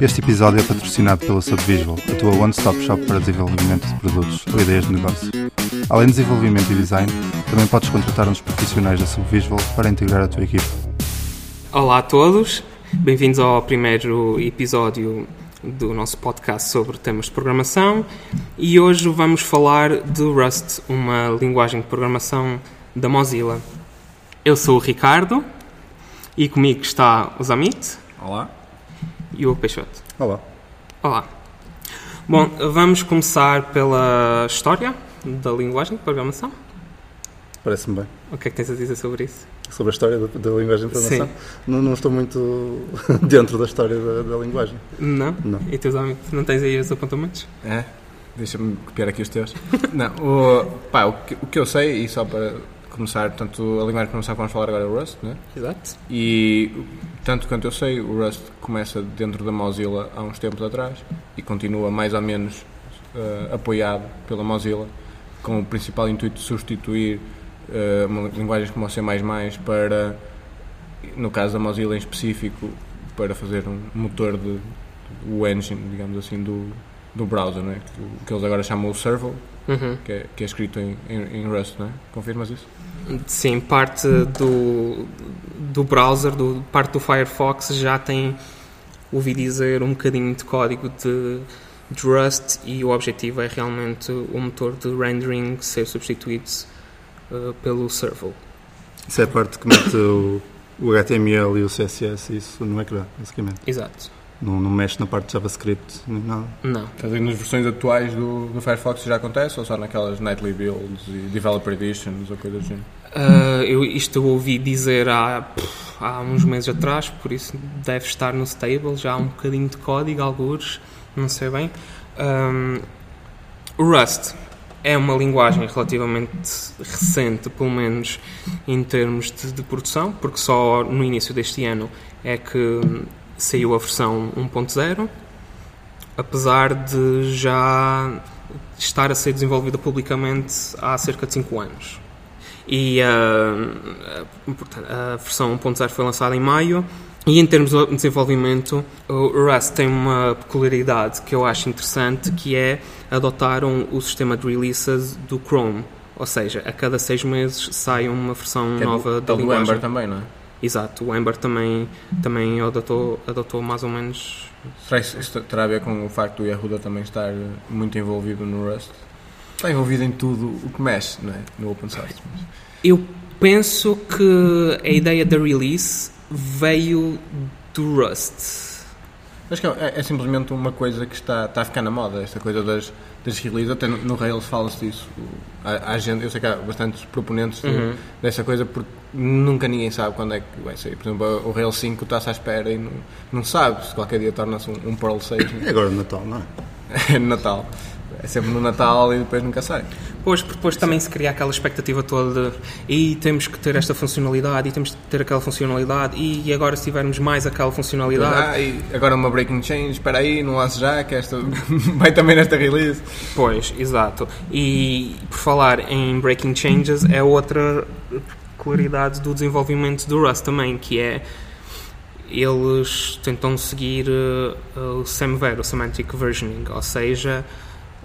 Este episódio é patrocinado pela Subvisual, a tua one-stop shop para desenvolvimento de produtos ou ideias de negócio. Além de desenvolvimento e design, também podes contratar uns profissionais da Subvisual para integrar a tua equipe. Olá a todos, bem-vindos ao primeiro episódio do nosso podcast sobre temas de programação e hoje vamos falar de Rust, uma linguagem de programação da Mozilla. Eu sou o Ricardo e comigo está o Zamit Olá. E o Peixoto. Olá. Olá. Bom, vamos começar pela história da linguagem de programação. Parece-me bem. O que é que tens a dizer sobre isso? Sobre a história da, da linguagem de programação, Sim. não, não estou muito dentro da história da, da linguagem. Não? Não. E tu, Zamit, não tens aí os apontamentos? É? Deixa-me copiar aqui os teus. Não, o, pá, o, que, o que eu sei, e só para começar, portanto, a linguagem programação que vamos falar agora é o Rust, né? Exato. E, tanto quanto eu sei, o Rust começa dentro da Mozilla há uns tempos atrás e continua mais ou menos eh, apoiado pela Mozilla, com o principal intuito de substituir eh, uma linguagens como o C++ para, no caso da Mozilla em específico, para fazer um motor de, o engine, digamos assim, do, do browser, né? que, que eles agora chamam o Servo, Uhum. que é, que é escrito em, em, em Rust, não é? Confirmas isso? Sim, parte do, do browser, do, parte do Firefox já tem, ouvi dizer, um bocadinho de código de, de Rust e o objetivo é realmente o motor de rendering ser substituído uh, pelo Servo. Isso é a parte que mete o, o HTML e o CSS isso no ecrã, basicamente. Exato. Não, não mexe na parte de JavaScript, nem nada. Não. Estás aí nas versões atuais do, do Firefox já acontece ou só naquelas nightly builds e developer editions ou coisas assim? Uh, eu, isto eu ouvi dizer há, pff, há uns meses atrás, por isso deve estar no stable, já há um bocadinho de código, alguns, não sei bem. Um, o Rust é uma linguagem relativamente recente, pelo menos em termos de, de produção, porque só no início deste ano é que saiu a versão 1.0, apesar de já estar a ser desenvolvida publicamente há cerca de 5 anos. E ah, a, versão 1.0 foi lançada em maio. E em termos de desenvolvimento, o Rust tem uma peculiaridade que eu acho interessante, que é adotaram o sistema de releases do Chrome. Ou seja, a cada seis meses sai uma versão é nova do, da do linguagem. Ember também, não é? Exato, o Ember também, também adotou, adotou mais ou menos. Será que isso terá a ver com o facto do Yehuda também estar muito envolvido no Rust? Está envolvido em tudo o que mexe, não é? No open source. mas- Eu penso que a ideia da release veio do Rust. Acho que é, é simplesmente uma coisa que está, está a ficar na moda, esta coisa das, das releases. Até no, no Rails fala-se disso. Há, há gente, eu sei que há bastantes proponentes de- Uhum. dessa coisa porque nunca ninguém sabe quando é que vai sair. Por exemplo, o Rails 5 está-se à espera e não, não sabe se qualquer dia torna-se um, um Perl 6 É né? agora no Natal, não é? é no Natal. É sempre no Natal e depois nunca sai. Pois, porque depois também se cria aquela expectativa toda de e temos que ter esta funcionalidade e temos que ter aquela funcionalidade e agora se tivermos mais aquela funcionalidade. Ah, e agora uma breaking change, espera aí, não lance já, que esta vai também nesta release. Pois, exato. E por falar em breaking changes, é outra peculiaridade do desenvolvimento do Rust também, que é eles tentam seguir eh, o SEMVER, o Semantic Versioning, ou seja,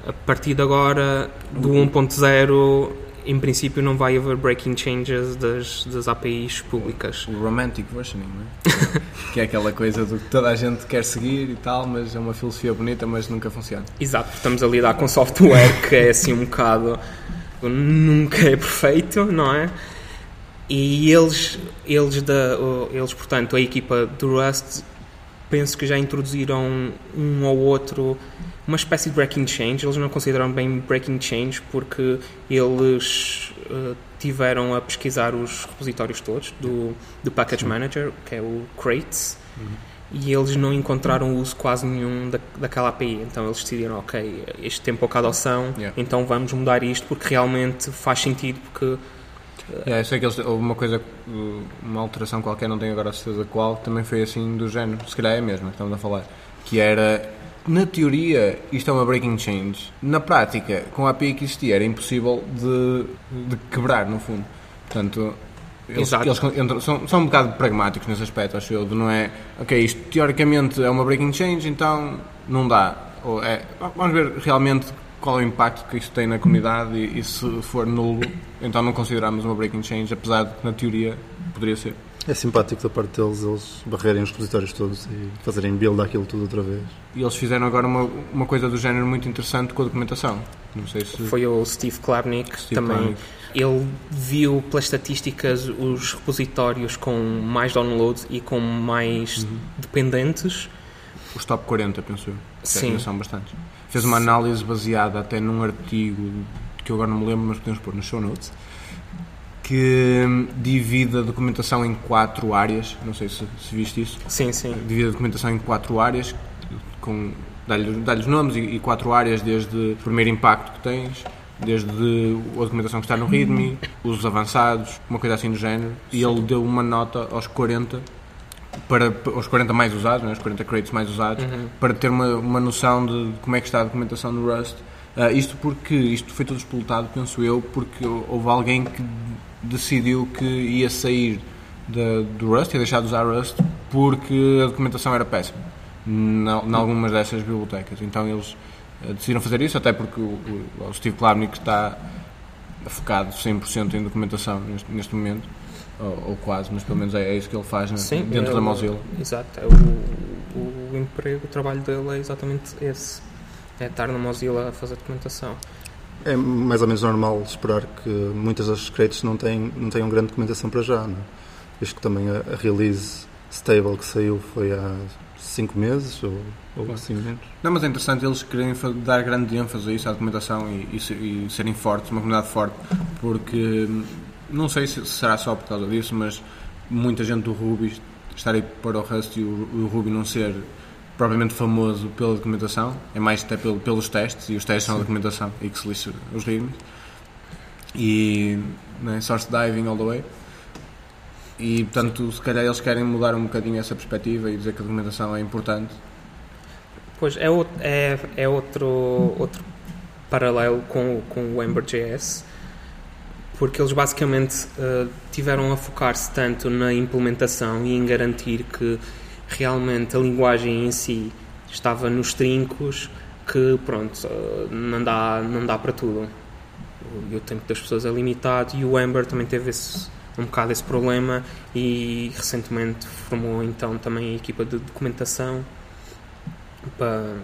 a partir de agora do 1.0 em princípio não vai haver breaking changes das, das APIs públicas. O romantic versioning, não é? que é aquela coisa do que toda a gente quer seguir e tal, mas é uma filosofia bonita, mas nunca funciona. Exato, estamos a lidar com software que é assim um bocado. nunca é perfeito, não é? E eles, eles, da, eles portanto, a equipa do Rust, penso que já introduziram um ou outro, uma espécie de breaking change. Eles não consideram bem breaking change porque eles eh, tiveram a pesquisar os repositórios todos do, do Package Manager, que é o Crates, e eles não encontraram uso quase nenhum da, daquela API. Então eles decidiram, ok, isto tem pouca adoção, Yeah. então vamos mudar isto porque realmente faz sentido, porque Yeah, eu sei que eles, houve uma coisa, uma alteração qualquer, não tenho agora a certeza qual, também foi assim do género, se calhar é a mesma que estamos a falar, que era, na teoria, isto é uma breaking change, na prática, com a API que existia, era impossível de, de quebrar, no fundo. Portanto, Eles, eles entram- são, são um bocado pragmáticos nesse aspecto, acho eu, de não é, ok, isto teoricamente é uma breaking change, então não dá. Ou é, vamos ver realmente qual é o impacto que isto tem na comunidade e, e se for nulo, então não consideramos uma breaking change, apesar de que na teoria poderia ser. É simpático da parte deles eles barrerem os repositórios todos e fazerem build aquilo tudo outra vez. E eles fizeram agora uma, uma coisa do género muito interessante com a documentação. Não sei se. Foi o Steve Klabnik Steve também. Klabnik. Ele viu pelas estatísticas os repositórios com mais downloads e com mais Uhum. dependentes. Os top 40, penso eu. Sim. Sim. São bastantes. Fez uma análise baseada até num artigo que eu agora não me lembro, mas podemos pôr nos show notes, que divide a documentação em quatro áreas. Não sei se, se viste isso. Sim, sim. Divide a documentação em quatro áreas, com dá-lhe dá-lhes nomes e, e quatro áreas, desde o primeiro impacto que tens, desde a documentação que está no README, usos avançados, uma coisa assim do género. E ele deu uma nota aos 40 para aos 40 mais usados, né, os 40 crates mais usados, para ter uma, uma noção de como é que está a documentação no Rust. Ah, isto porque isto foi tudo explotado, penso eu, porque houve alguém que decidiu que ia sair da- do Rust, ia deixar de usar Rust, porque a documentação era péssima em algumas dessas bibliotecas. Então eles ah, decidiram fazer isso, até porque o, o- o Steve Klabnik está focado 100% em documentação neste, neste momento, ou, ou quase, mas pelo menos é, é isso que ele faz né, Sim, dentro é da Mozilla. Exato. É o, o emprego, o trabalho dele é exatamente esse. É estar na Mozilla a fazer documentação. É mais ou menos normal esperar que muitas das crates não, têm, não tenham grande documentação para já. Não? é? Visto que também a, a release stable que saiu foi há 5 meses ou, ou assim menos. Não, mas é interessante eles querem dar grande ênfase a isso, à documentação e, e e serem fortes, uma comunidade forte, porque não sei se será só por causa disso, mas muita gente do Ruby estar aí para o Rust e o, o Ruby não ser propriamente famoso pela documentação, é mais até pelo- pelos testes, e os testes são a documentação e que se lixa os ritmos. E né, source diving all the way. E portanto, se calhar eles querem mudar um bocadinho essa perspectiva e dizer que a documentação é importante. Pois é, é, é outro, outro paralelo com, com o Ember.js, porque eles basicamente eh, tiveram a focar-se tanto na implementação e em garantir que realmente a linguagem em si estava nos trincos que pronto, eh, não dá, não dá para tudo. E o tempo das pessoas é limitado e o Ember também teve esse, um bocado esse problema e recentemente formou então também a equipa de documentação para,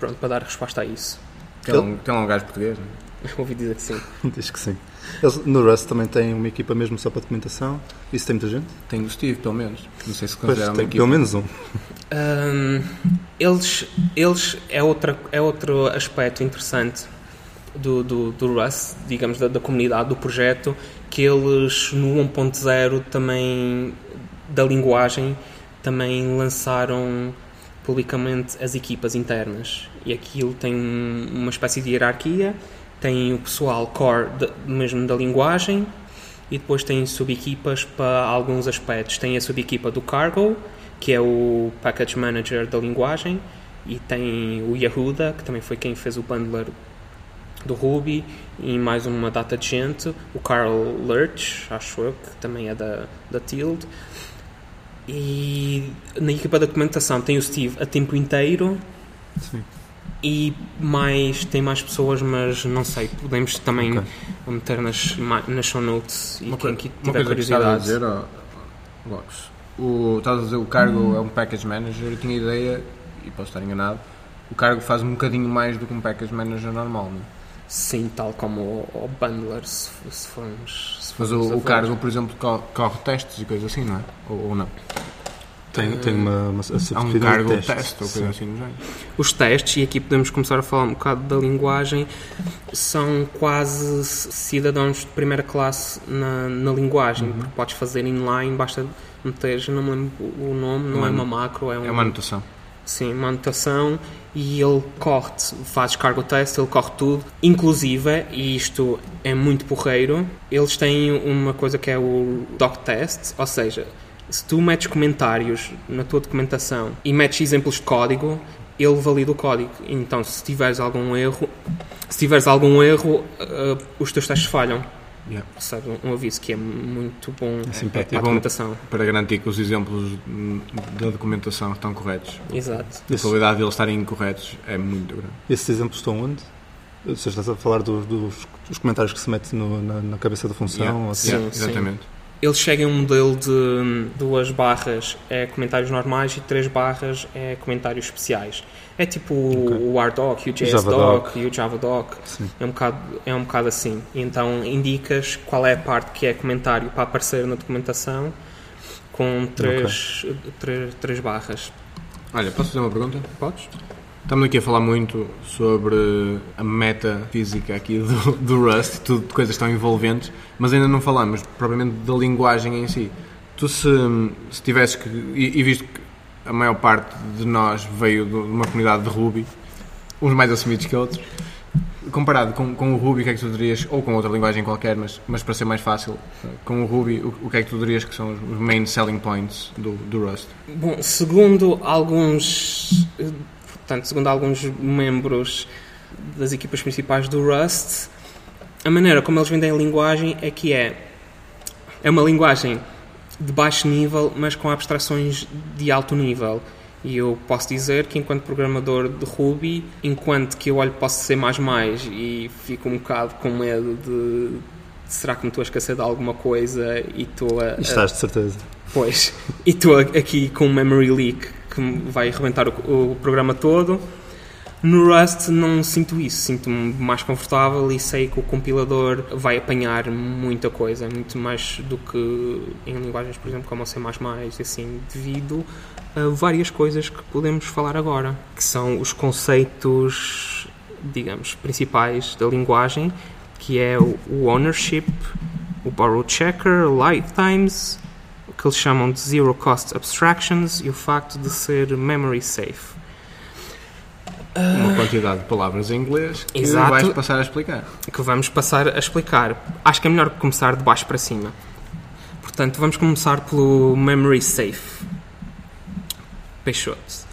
pronto, para dar resposta a isso. Tem, um, tem um gajo português, né? Ouvi dizer que sim. Diz que sim. Eles, no Rust também têm uma equipa mesmo só para documentação. Isso tem muita gente? tem o Steve, pelo menos. Não sei se Pois, considera uma tem equipa. pelo menos um. Ahm, eles eles é, outra, é outro aspecto interessante do, do, do Rust, digamos, da, da comunidade, do projeto, que eles no 1.0 também, da linguagem, também lançaram publicamente as equipas internas. E aquilo tem um- uma espécie de hierarquia, tem o pessoal core de- mesmo da linguagem, e depois tem subequipas para alguns aspectos. Tem a subequipa do Cargo, que é o Package Manager da linguagem, e tem o Yehuda, que também foi quem fez o bundler do Ruby, e mais uma data de gente, o Carl Lurch, acho eu, que também é da, da Tilde. E na equipa da documentação tem o Steve a tempo inteiro, Sim. E mais tem mais pessoas, mas não sei, podemos também Ok. meter nas, nas show notes e Uma, quem que uma tiver coisa que estava a curiosidade. dizer, o, estás a dizer o cargo é um package manager, eu tinha ideia, e posso estar enganado, o cargo faz um bocadinho mais do que um package manager normal, não é? Sim, tal como o, o bundler, se, se formos. Se Mas formos a o, o cargo, por exemplo, co- corre testes e coisas assim, não é? Ou, ou não? Tem, tem uma, uma a Há um cargo de teste, ou coisa assim no género. Os testes, e aqui podemos começar a falar um bocado da linguagem, são quase cidadãos de primeira classe na, na linguagem, Uhum. porque podes fazer inline, basta meter, já não me lembro o nome, não Uma- é uma macro, é, um, É uma anotação. Sim, uma anotação e ele corre-te, fazes cargo teste, ele corre tudo. Inclusive, e isto é muito porreiro, eles têm uma coisa que é o doc test, ou seja, se tu metes comentários na tua documentação e metes exemplos de código, ele valida o código. Então, se tiveres algum erro, se tiveres algum erro, eh, os teus testes falham. Yeah. Recebe um, um aviso que é muito bom É para simpático. a É bom. documentação. Para garantir que os exemplos hum, da documentação estão corretos. Exato. A Esses, probabilidade de eles estarem incorretos é muito grande. esses exemplos estão onde? Ou seja, estás a falar dos, dos- dos comentários que se mete no- na, na cabeça da função? Yeah. ou assim? Sim, Yeah, sim. Eles chegam a um modelo de hum, duas barras é comentários normais e três barras é comentários especiais. É tipo Ok. o RDoc o. JSDoc e o JavaDoc. É um, bocado, é um bocado assim. Então indicas qual é a parte que é comentário para aparecer na documentação com três, três, três barras. Olha, posso fazer uma pergunta? Podes? Estamos aqui a falar muito sobre a metafísica aqui do, do Rust, tudo de coisas tão envolventes, mas ainda não falamos propriamente da linguagem em si. Tu se, se tivesses que. E, e visto que a maior parte de nós veio de uma comunidade de Ruby, uns mais assumidos que outros, comparado com, com o Ruby, o que é que tu dirias, ou com outra linguagem qualquer, mas, mas para ser mais fácil, com o Ruby, o, o que é que tu dirias que são os main selling points do, do Rust? Bom, segundo alguns, eh, portanto, segundo alguns membros das equipas principais do Rust, a maneira como eles vendem a linguagem é que é é uma linguagem de baixo nível, mas com abstrações de alto nível. E eu posso dizer que enquanto programador de Ruby, enquanto que eu olho para o C++ e fico um bocado com medo de será que me estou a esquecer de alguma coisa e estou a, estás de certeza. Pois, e estou aqui com um memory leak que vai arrebentar o, o programa todo. No Rust não sinto isso, sinto-me mais confortável e sei que o compilador vai apanhar muita coisa, muito mais do que em linguagens, por exemplo, como o C++, assim, devido a várias coisas que podemos falar agora, que são os conceitos, digamos, principais da linguagem, que é o ownership, o borrow checker, lifetimes, que eles chamam de zero cost abstractions e o facto de ser memory safe. Uma quantidade de palavras em inglês que Exato. vais passar a explicar. que vamos passar a explicar. Acho que é melhor começar de baixo para cima. Portanto, vamos começar pelo memory safe. Peixoto.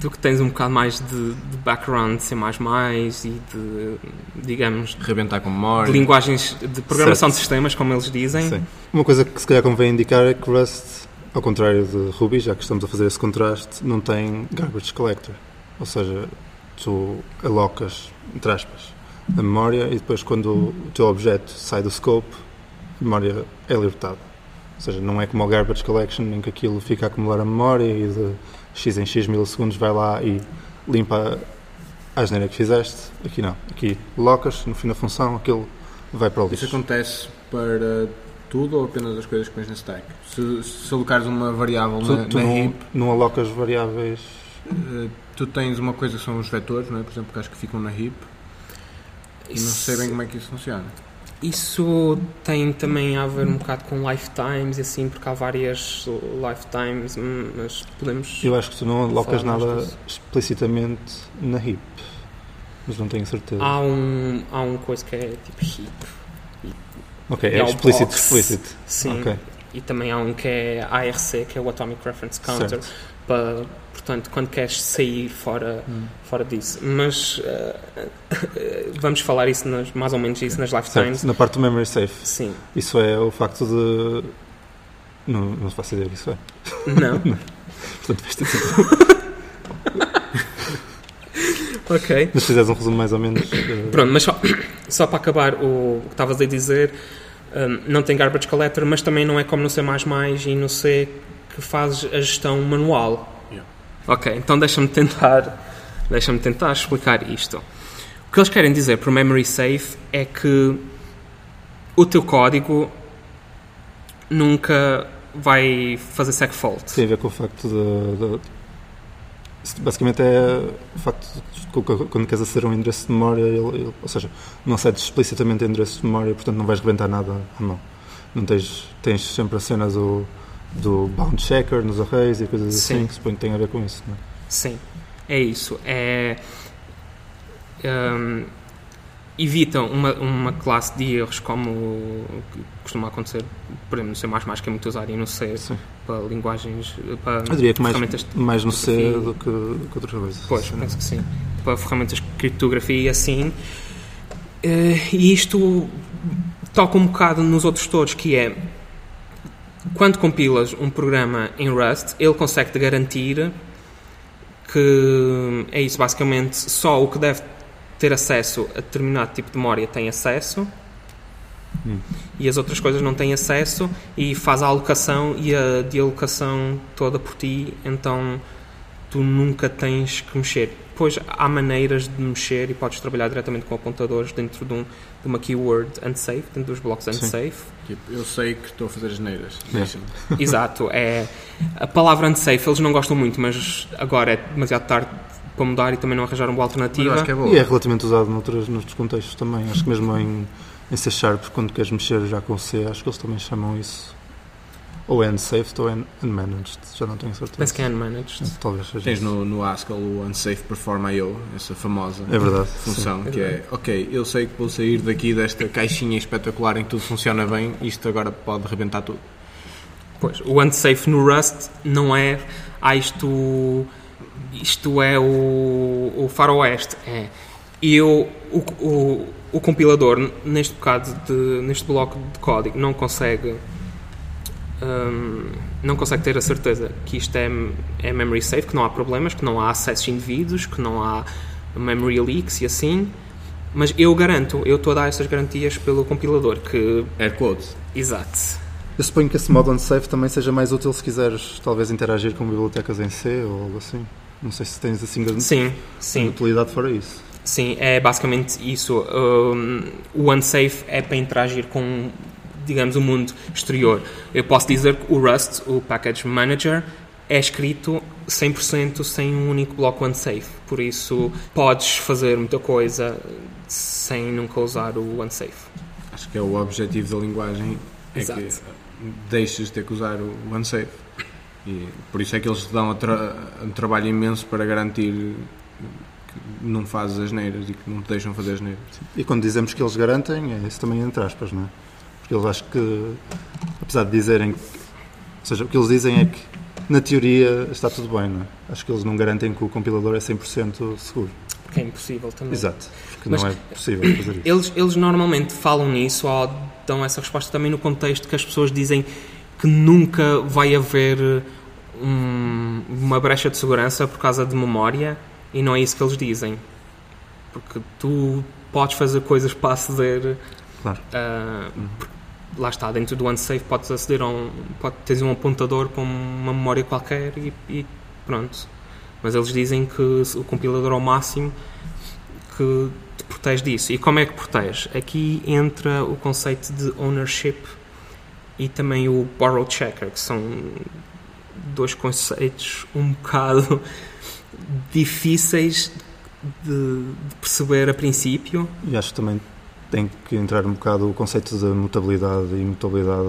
Tu que tens um bocado mais de, de background de C++ e de, digamos, Rebentar com de memória. linguagens de programação Certo. de sistemas, como eles dizem. Sim. Uma coisa que se calhar convém indicar é que Rust, ao contrário de Ruby, já que estamos a fazer esse contraste, não tem garbage collector. Ou seja, tu alocas, entre aspas, a memória e depois quando o teu objeto sai do scope, a memória é libertada. Ou seja, não é como o garbage collection em que aquilo fica a acumular a memória e de x em x milissegundos vai lá e limpa a asneira que fizeste. Aqui não. Aqui locas, no fim da função, aquilo vai para o Isso lixo. acontece para tudo ou apenas as coisas que pões na stack? Se, se alocares uma variável Tu, na, tu na não, heap, não alocas variáveis. eh, tu tens uma coisa que são os vetores, não é? por exemplo, que acho que ficam na heap, e não sei bem como é que isso funciona. Isso tem também a ver um bocado com lifetimes e assim, porque há várias lifetimes, mas podemos. Eu acho que tu não alocas nada disso. explicitamente na heap. Mas não tenho certeza. Há um, há um coisa que é tipo heap. ok, é o explícito, box. explícito. Sim. Ok. E também há um que é ARC, que é o Atomic Reference Counter. Certo. Para, portanto, quando queres sair fora, fora disso. Mas eh, vamos falar isso nas, mais ou menos isso nas lifetimes. Na parte do memory safe, Sim. isso é o facto de. Não, não faço ideia o que isso é. Não. Portanto, vais ter de saber. ok. Mas se fizeres um resumo mais ou menos. eh, Pronto, mas só, só para acabar o que estavas a dizer, hum, não tem garbage collector, mas também não é como no C++ e no C que fazes a gestão manual. Ok, então deixa-me tentar, deixa-me tentar explicar isto. O que eles querem dizer por memory safe é que o teu código nunca vai fazer segfault. tem a ver com o facto de. de- basicamente é o facto de que quando queres aceder a um endereço de memória, ele, ele- ou seja, não acedes explicitamente endereço de memória, portanto não vais rebentar nada à mão. Não tens, tens sempre a cena do, do bound checker nos arrays e coisas Sim. assim que suponho que tem a ver com isso. Não é? Sim, é isso. É, hum, evitam uma, uma classe de erros como costuma acontecer, por exemplo, no C++, que é muito usado, e no C Sim. para linguagens, para Eu diria que mais, mais no C do que, do que outras coisas. Pois, penso que sim. Para ferramentas de criptografia e assim. Eh, E isto toca um bocado nos outros todos, que é quando compilas um programa em Rust, ele consegue te garantir que é isso, basicamente, só o que deve ter acesso a determinado tipo de memória tem acesso Hum. e as outras coisas não têm acesso e faz a alocação e a dealocação toda por ti, então tu nunca tens que mexer. Depois há maneiras de mexer e podes trabalhar diretamente com apontadores dentro de, um, de uma keyword unsafe, dentro dos blocos unsafe. Tipo, eu sei que estou a fazer geneiras. É. Exato, é a palavra unsafe eles não gostam muito, mas agora é demasiado tarde para mudar e também não arranjaram uma Mas alternativa. acho que é boa. E é relativamente usado noutros, noutros contextos também. Acho que mesmo em, em C Sharp, quando queres mexer já com C, acho que eles também chamam isso ou unsaved ou un- unmanaged. Já não tenho certeza. Penso que é unmanaged. Talvez seja Tens no, no Haskell o Unsafe Perform IO, essa famosa É verdade. função, sim. que é ok, eu sei que vou sair daqui desta caixinha espetacular em que tudo funciona bem, isto agora pode rebentar tudo. Pois, o unsafe no Rust não é ah, isto, isto é o, o faroeste. É. E o, o, o, o compilador, neste bocado de, neste bloco de código, não consegue hum, não consegue ter a certeza que isto é, é memory safe, que não há problemas, que não há acessos indevidos, que não há memory leaks e assim. Mas eu garanto, eu estou a dar essas garantias pelo compilador, que... Air quotes. Exato. Eu suponho que esse modo unsafe também seja mais útil se quiseres talvez interagir com bibliotecas em C ou algo assim. Não sei se tens assim grande Sim, sim. utilidade fora isso. Sim, é basicamente isso. Um, o unsafe é para interagir com, digamos, o mundo exterior. Eu posso dizer que o Rust, o Package Manager, é escrito 100% sem um único bloco unsafe. Por isso, podes fazer muita coisa sem nunca usar o unsafe. Acho que é o objetivo da linguagem, é Exato. que deixes de ter que usar o Unsafe. E por isso é que eles te dão a tra- um trabalho imenso para garantir que não fazes as neiras e que não te deixam fazer as neiras. E quando dizemos que eles garantem, é isso também entre aspas, não é? Porque eles acho que, apesar de dizerem, que- ou seja, o que eles dizem é que na teoria está tudo bem, não é? Acho que eles não garantem que o compilador é 100% seguro. Porque é impossível também. Exato, porque Mas- não é possível fazer isso. Eles, eles normalmente falam nisso ou dão essa resposta também no contexto que as pessoas dizem que nunca vai haver um- uma brecha de segurança por causa de memória e não é isso que eles dizem. Porque tu podes fazer coisas para aceder. Claro. ah, porque lá está, dentro do unsafe podes aceder a um. Pode, tens um apontador com uma memória qualquer e, e pronto. Mas eles dizem que o compilador ao máximo que te protege disso. E como é que protege? Aqui entra o conceito de ownership e também o borrow checker, que são dois conceitos um bocado difíceis de, de perceber a princípio. E acho também tem que entrar um bocado o conceito da mutabilidade e imutabilidade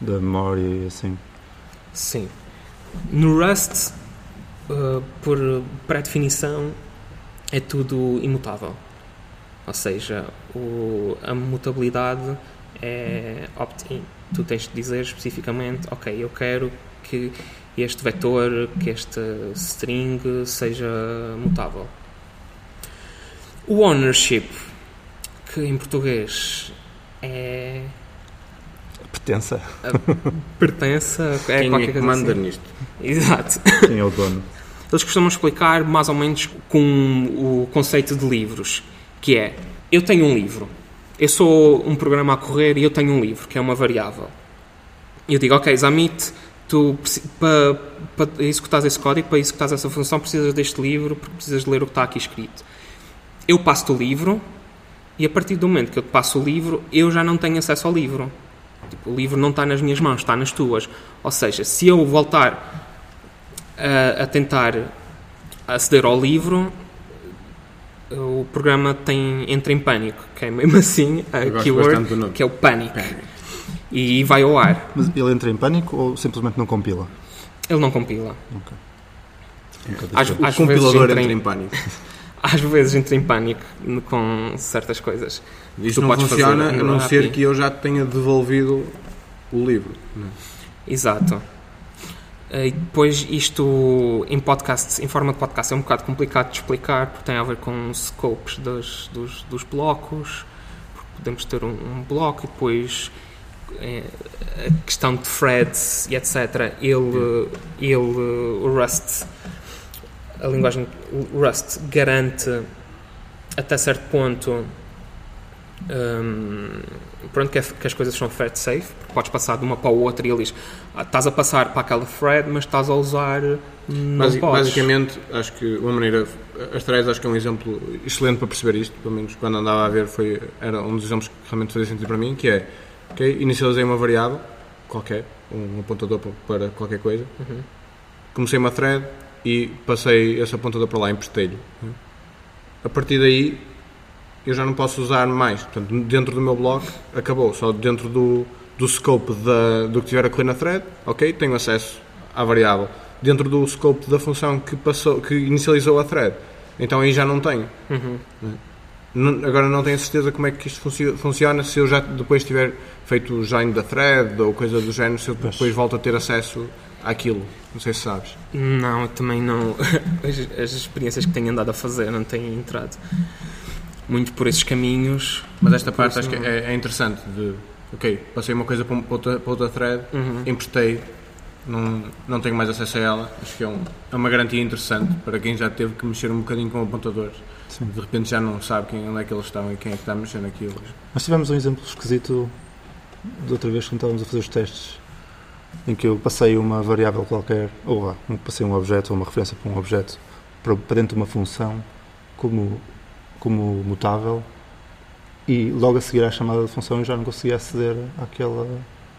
da, da memória e assim. Sim. No Rust, uh, por pré-definição, é tudo imutável. Ou seja, o- a mutabilidade é opt-in. Tu tens de dizer especificamente, ok, eu quero que este vetor, que este string seja mutável. O ownership, que em português é Pertença. pertença, é Quem é qualquer que coisa manda assim. nisto? Exato. Quem é o dono? Eles costumam explicar mais ou menos com o conceito de livros, que é, eu tenho um livro, eu sou um programa a correr e eu tenho um livro, que é uma variável. E eu digo, ok, Zamit, tu para, para executares esse código, para executares essa função, precisas deste livro, porque precisas de ler o que está aqui escrito. Eu passo-te o livro e a partir do momento que eu te passo o livro, eu já não tenho acesso ao livro. Tipo, o livro não está nas minhas mãos, está nas tuas. Ou seja, se eu voltar a, a tentar aceder ao livro, o programa tem, entra em pânico, que é mesmo assim a keyword, que é o. Panic. E vai ao ar. Mas ele entra em pânico ou simplesmente não compila? Ele não compila. Ok. Um Às, O vezes compilador entra entra em, em pânico. às vezes entra em pânico com certas coisas. Isto Tu não podes fazer funciona a não ser que eu já tenha devolvido o livro. não é? Exato. Eh, E depois isto em podcast, em forma de podcast, é um bocado complicado de explicar porque tem a ver com os scopes dos, dos, dos blocos, porque podemos ter um, um bloco e depois é, a questão de threads e etc. Ele, ele, o Rust, a linguagem Rust garante até certo ponto um, pronto, que, é, que, as coisas são thread safe, podes passar de uma para a outra e ele diz ah, estás a passar para aquela thread, mas estás a usar Basic, basicamente, acho que uma maneira as threads acho que é um exemplo excelente para perceber isto, pelo menos quando andava a ver foi, era um dos exemplos que realmente fazia sentido para mim, que é ok, inicializei uma variável qualquer, um apontador para qualquer coisa uhum. comecei uma thread e passei esse apontador para lá, emprestei-lhe a partir daí eu já não posso usar mais. Portanto, dentro do meu bloco, acabou. Só dentro do, do scope da, do que tiver a correr na thread, ok, tenho acesso à variável. Dentro do scope da função que, passou, que inicializou a thread. Então aí já não tenho. Uhum. Não, agora não tenho certeza como é que isto funciona se eu já depois tiver feito o join da thread ou coisa do género, se eu depois volto a ter acesso àquilo. Não sei se sabes. Não, também não. As, as experiências que tenho andado a fazer não têm entrado muito por esses caminhos. Mas esta parte acho que é, é, interessante de ok, passei uma coisa para outra, para outra thread, uhum. emprestei, não, não tenho mais acesso a ela. Acho que é, um, é uma garantia interessante para quem já teve que mexer um bocadinho com apontadores. Sim. De repente já não sabe quem, onde é que eles estão e quem é que está mexendo aquilo. Nós tivemos um exemplo esquisito de outra vez quando estávamos a fazer os testes em que eu passei uma variável qualquer, ou ah, passei um objeto ou uma referência para um objeto para, dentro de uma função como como mutável e logo a seguir à chamada de função eu já não conseguia aceder àquela,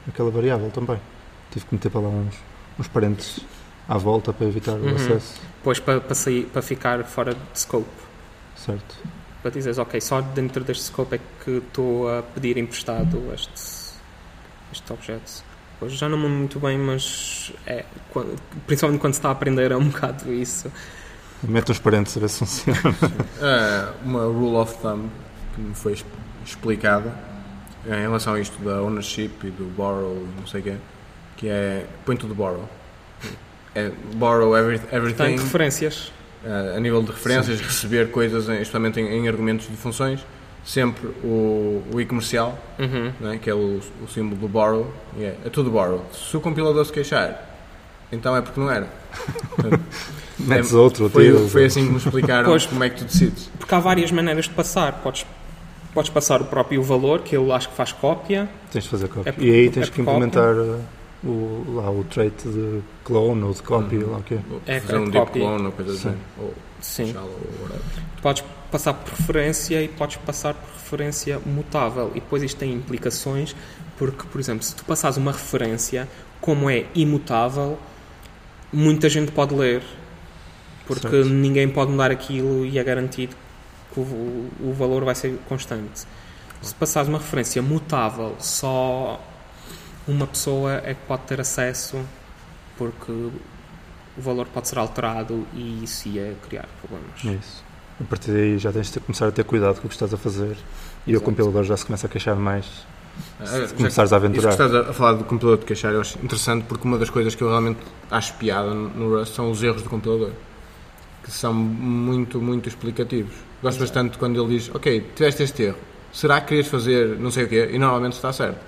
àquela variável também. Tive que meter para lá uns, uns parentes à volta para evitar uhum. o acesso. Pois para, para, sair, para ficar fora de scope. Certo. Para dizeres, ok, só dentro deste scope é que estou a pedir emprestado este, este objeto. Já não me muito bem, mas é, quando, principalmente quando se está a aprender é um bocado isso. Mete os parentes a ver se funciona. É uma rule of thumb que me foi explicada em relação a isto da ownership e do borrow não sei o quê, que é põe tudo borrow. É borrow every, everything. Tem referências. Uh, a nível de referências, Sim. receber coisas, especialmente em, em, argumentos de funções, sempre o, o i comercial, uhum. né, que é o, o símbolo do borrow, é, é tudo borrow. Se o compilador se queixar, então é porque não era. Metes é, outro, foi, tiro, foi assim que me explicaram pois, como é que tu decides. Porque há várias maneiras de passar. Podes, podes passar o próprio valor, que eu acho que faz cópia. Tens de fazer cópia. É por, e aí tens é que implementar uh, o, lá, o trait de clone ou de copy. Uhum. Lá, okay. é, fazer é um deep clone ou coisa assim. Ou Sim. podes passar por referência e podes passar por referência mutável. E depois isto tem implicações, porque, por exemplo, se tu passares uma referência, como é imutável, muita gente pode ler porque certo. ninguém pode mudar aquilo e é garantido que o, o valor vai ser constante. Se passares uma referência mutável, só uma pessoa é que pode ter acesso, porque o valor pode ser alterado e isso ia criar problemas. É isso. A partir daí já tens de começar a ter cuidado com o que estás a fazer e Exato. o compilador já se começa a queixar mais se ah, começares a aventurar. Isso que estás a falar do compilador de queixar eu acho interessante porque uma das coisas que eu realmente acho piada no Rust são os erros do compilador que são muito, muito explicativos. Gosto Exato. bastante quando ele diz: Ok, tiveste este erro, será que querias fazer não sei o quê? E normalmente está certo.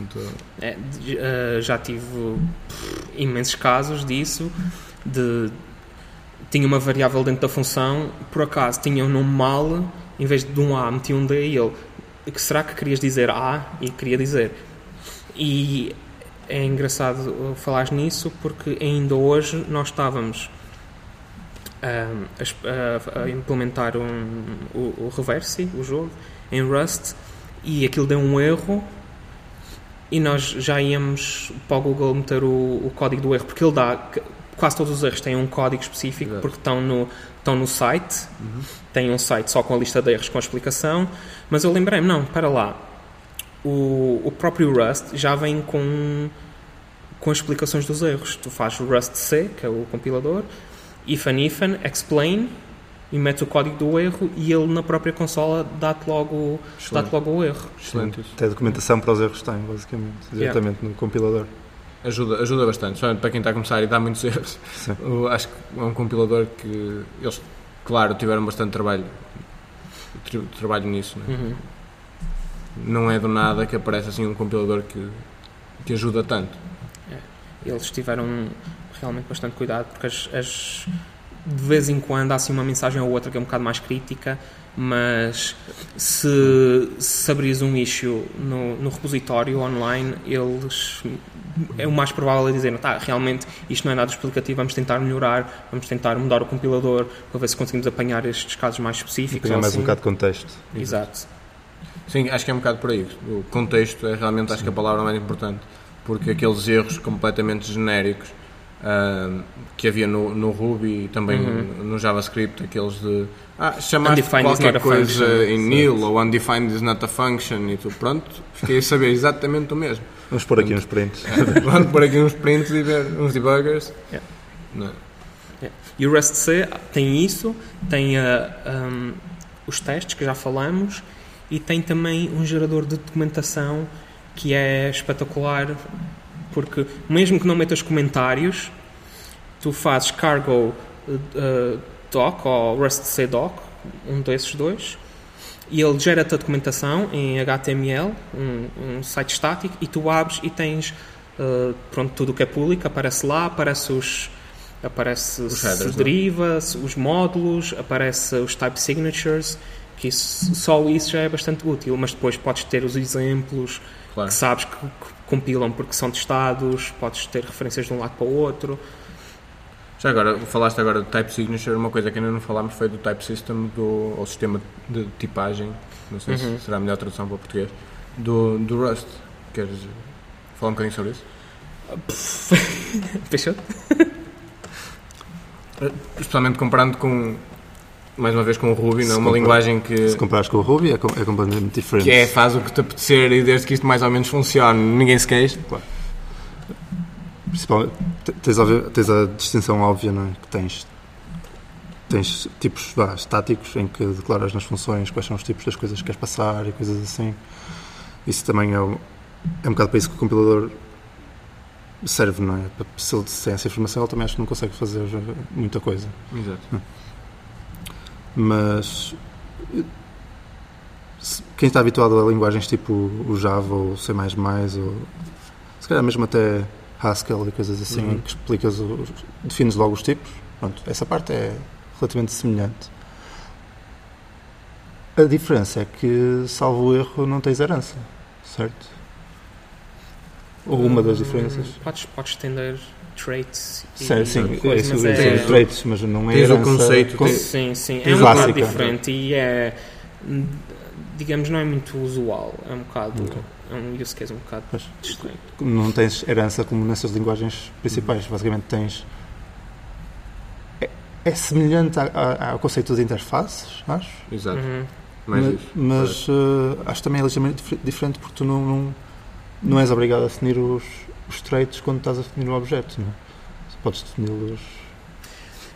Então... É, uh, já tive imensos casos disso. De, tinha uma variável dentro da função, por acaso tinha um nome mal, em vez de um A meti um D e ele. Que será que querias dizer A? E queria dizer. E é engraçado falar nisso porque ainda hoje nós estávamos a, a, a implementar um, o, o Reversi, o jogo, em Rust, e aquilo deu um erro e nós já íamos para o Google meter o, o código do erro, porque ele dá, quase todos os erros têm um código específico, Exato. porque estão no, estão no site, uhum. tem um site só com a lista de erros com a explicação, mas eu lembrei-me, não, para lá, o, o próprio Rust já vem com, com as explicações dos erros. Tu fazes o Rust C, que é o compilador, if and if and explain e metes o código do erro e ele na própria consola dá-te logo, dá logo o erro. Excelente. Tem documentação para os erros tem, basicamente, diretamente yeah. no compilador. Ajuda, ajuda bastante, só para quem está a começar e dá muitos erros. Eu acho que é um compilador que eles, claro, tiveram bastante trabalho, trabalho nisso. Né? Uhum. não é do nada que aparece assim um compilador que, que ajuda tanto. Eles tiveram realmente bastante cuidado porque as, as- de vez em quando há assim uma mensagem ou outra que é um bocado mais crítica, mas se, se abris um issue no, no repositório online, eles é o mais provável a dizer, tá, realmente isto não é nada explicativo, vamos tentar melhorar, vamos tentar mudar o compilador para ver se conseguimos apanhar estes casos mais específicos. Ou mais um assim. bocado de contexto. Exato. Sim, acho que é um bocado por aí. O contexto é realmente, acho que a palavra mais importante. Porque aqueles erros completamente genéricos ah, que havia no, no Ruby e também no JavaScript, aqueles de ah, chamaste qualquer coisa function. em nil ou undefined is not a function e tu, pronto, fiquei a saber exatamente o mesmo. Vamos pôr aqui uns prints. Vamos pôr aqui uns prints e ver uns debuggers. Yeah. É? E o Rust C tem isso, tem ah, um, os testes que já falamos e tem também um gerador de documentação que é espetacular porque mesmo que não metas comentários, tu fazes cargo ah, doc ou Rust C doc, um desses dois, e ele gera-te a documentação em HTML, um, um site estático, e tu abres e tens ah, pronto, tudo o que é público, aparece lá, aparece os aparece Os headers, não é? deriva, se- os módulos, aparece os type signatures, que isso, só isso já é bastante útil, mas depois podes ter os exemplos Claro. que sabes que, que compilam porque são testados, podes ter referências de um lado para o outro. Já agora, falaste agora do Type Signature, uma coisa que ainda não falámos foi do Type System, do, ou sistema de tipagem, não sei Uhum. se será a melhor tradução para o português, do, do Rust. Queres falar um bocadinho sobre isso? Fechou? Especialmente comparando com, mais uma vez, com o Ruby, não é? Uma compara- linguagem que, Se comparas com o Ruby, é, com- é completamente diferente. que é, faz o que te apetecer e desde que isto mais ou menos funcione, ninguém se queixa. Principalmente, te- tens, óbvio- tens a distinção óbvia, não é? Que tens, tens tipos vá, estáticos em que declaras nas funções quais são os tipos das coisas que queres passar e coisas assim. Isso também é, um- é um bocado para isso que o compilador serve, não é? Para- Se ele tem essa informação, ele também acho que não consegue fazer muita coisa. Exato. Mas quem está habituado a linguagens tipo o Java ou C++ ou se calhar mesmo até Haskell e coisas assim Uhum. que explicas os, defines logo os tipos pronto, essa parte é relativamente semelhante a diferença é que salvo o erro não tens herança certo? ou uma das diferenças Hum, Podes, podes estender traits e Sim, sim, é coisas, isso, mas isso, é- os traits, mas não é Tens o herança conceito, con- tens- Sim, sim. É um bocado diferente e é. Digamos, não é muito usual. É um bocado. Ok. É um use case um bocado estranho. não tens herança como nessas linguagens principais. Basicamente tens. É, é semelhante a- a- ao conceito de interfaces, acho. Exato. Uhum. Mas isso. mas, eh, acho também é ligeiramente dif- diferente porque tu não, não, não és obrigado a definir os, os traits quando estás a definir o objeto. Não? é? Podes defini-los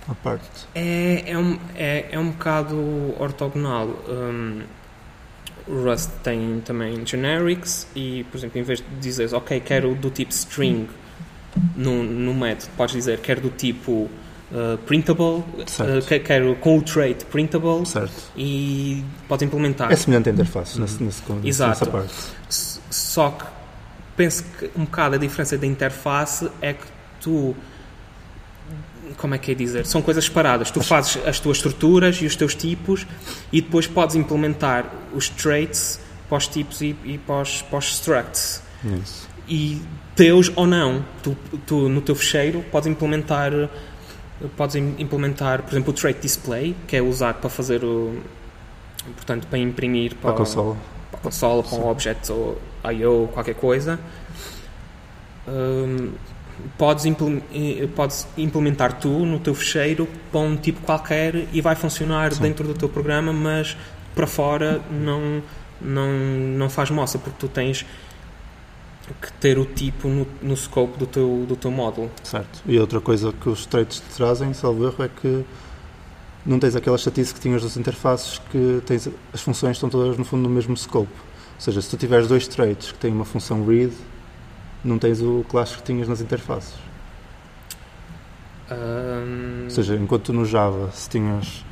à parte. É, é, um, é, é um bocado ortogonal. Um, o Rust tem também generics e, por exemplo, em vez de dizeres, ok, quero do tipo string no, no método, podes dizer quero do tipo uh, printable, uh, que- quero com o trait printable Certo. e podes implementar. É semelhante a interfaces nesse, nesse, nesse, Exato. nessa parte. S- Só que penso que um bocado a diferença da interface é que tu. Como é que é dizer? São coisas separadas. Tu fazes as tuas estruturas e os teus tipos e depois podes implementar os traits para os tipos e, e para, os, para os structs. Isso. E teus ou não. Tu, tu no teu fecheiro podes implementar. Podes im- implementar, por exemplo, o trait display, que é usado para fazer o. Portanto, para imprimir Para a o- consola. Para a consola, para um objeto ou I.O., qualquer coisa, hum, podes, imple- podes implementar tu no teu fecheiro para um tipo qualquer e vai funcionar Sim. dentro do teu programa, mas para fora não, não, não faz moça, porque tu tens que ter o tipo no, no scope do teu, do teu módulo. Certo. E outra coisa que os traits te trazem, salvo erro, é que não tens aquela chatice que tinhas das interfaces que tens, as funções estão todas no fundo no mesmo scope. Ou seja, se tu tiveres dois traits que têm uma função read, não tens o class que tinhas nas interfaces. Hum, Ou seja, enquanto no Java, se tinhas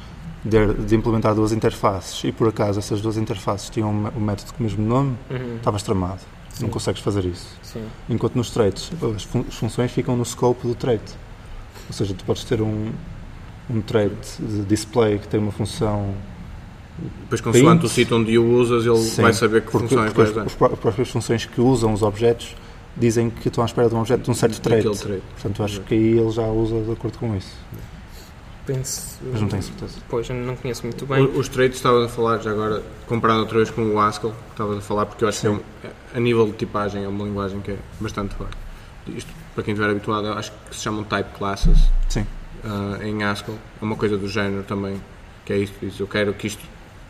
de, de implementar duas interfaces e por acaso essas duas interfaces tinham o método com o mesmo nome, Uhum. estavas tramado. Sim. Não consegues fazer isso. Sim. Enquanto nos traits, as, fun- as funções ficam no scope do trait. Ou seja, tu podes ter um, um trait de display que tem uma função. Depois, consoante Print. o sítio onde o usas, ele Sim, vai saber que porque, porque vai as, usar. as as próprias funções que usam os objetos dizem que estão à espera de um objeto de um certo trait. Portanto, acho que aí ele já usa de acordo com isso. Penso, Mas não tenho certeza. Pois, eu não conheço muito bem. O- Os traits estavas a falar já agora, comparado outra vez com o Haskell, que estavas a falar, porque eu acho que é um- a nível de tipagem é uma linguagem que é bastante forte. Isto, para quem estiver habituado, eu acho que se chamam type classes Sim. Ah, em Haskell. É uma coisa do género também, que é isto, diz, eu quero que isto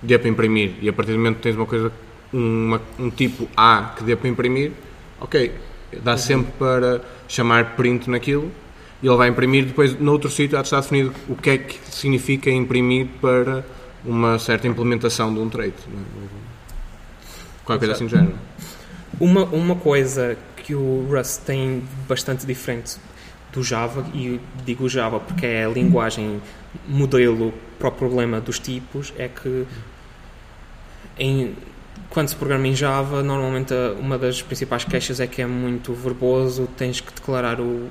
dê para imprimir. E a partir do momento que tens uma coisa, uma- um tipo A que dê para imprimir, ok, dá sempre para chamar print naquilo e ele vai imprimir depois noutro sítio há de estar definido o que é que significa imprimir para uma certa implementação de um trait. é? Qualquer coisa assim do género. Uma, uma coisa que o Rust tem bastante diferente do Java, e digo Java porque é a linguagem modelo para o problema dos tipos, é que em, quando se programa em Java, normalmente uma das principais queixas é que é muito verboso, tens que declarar o,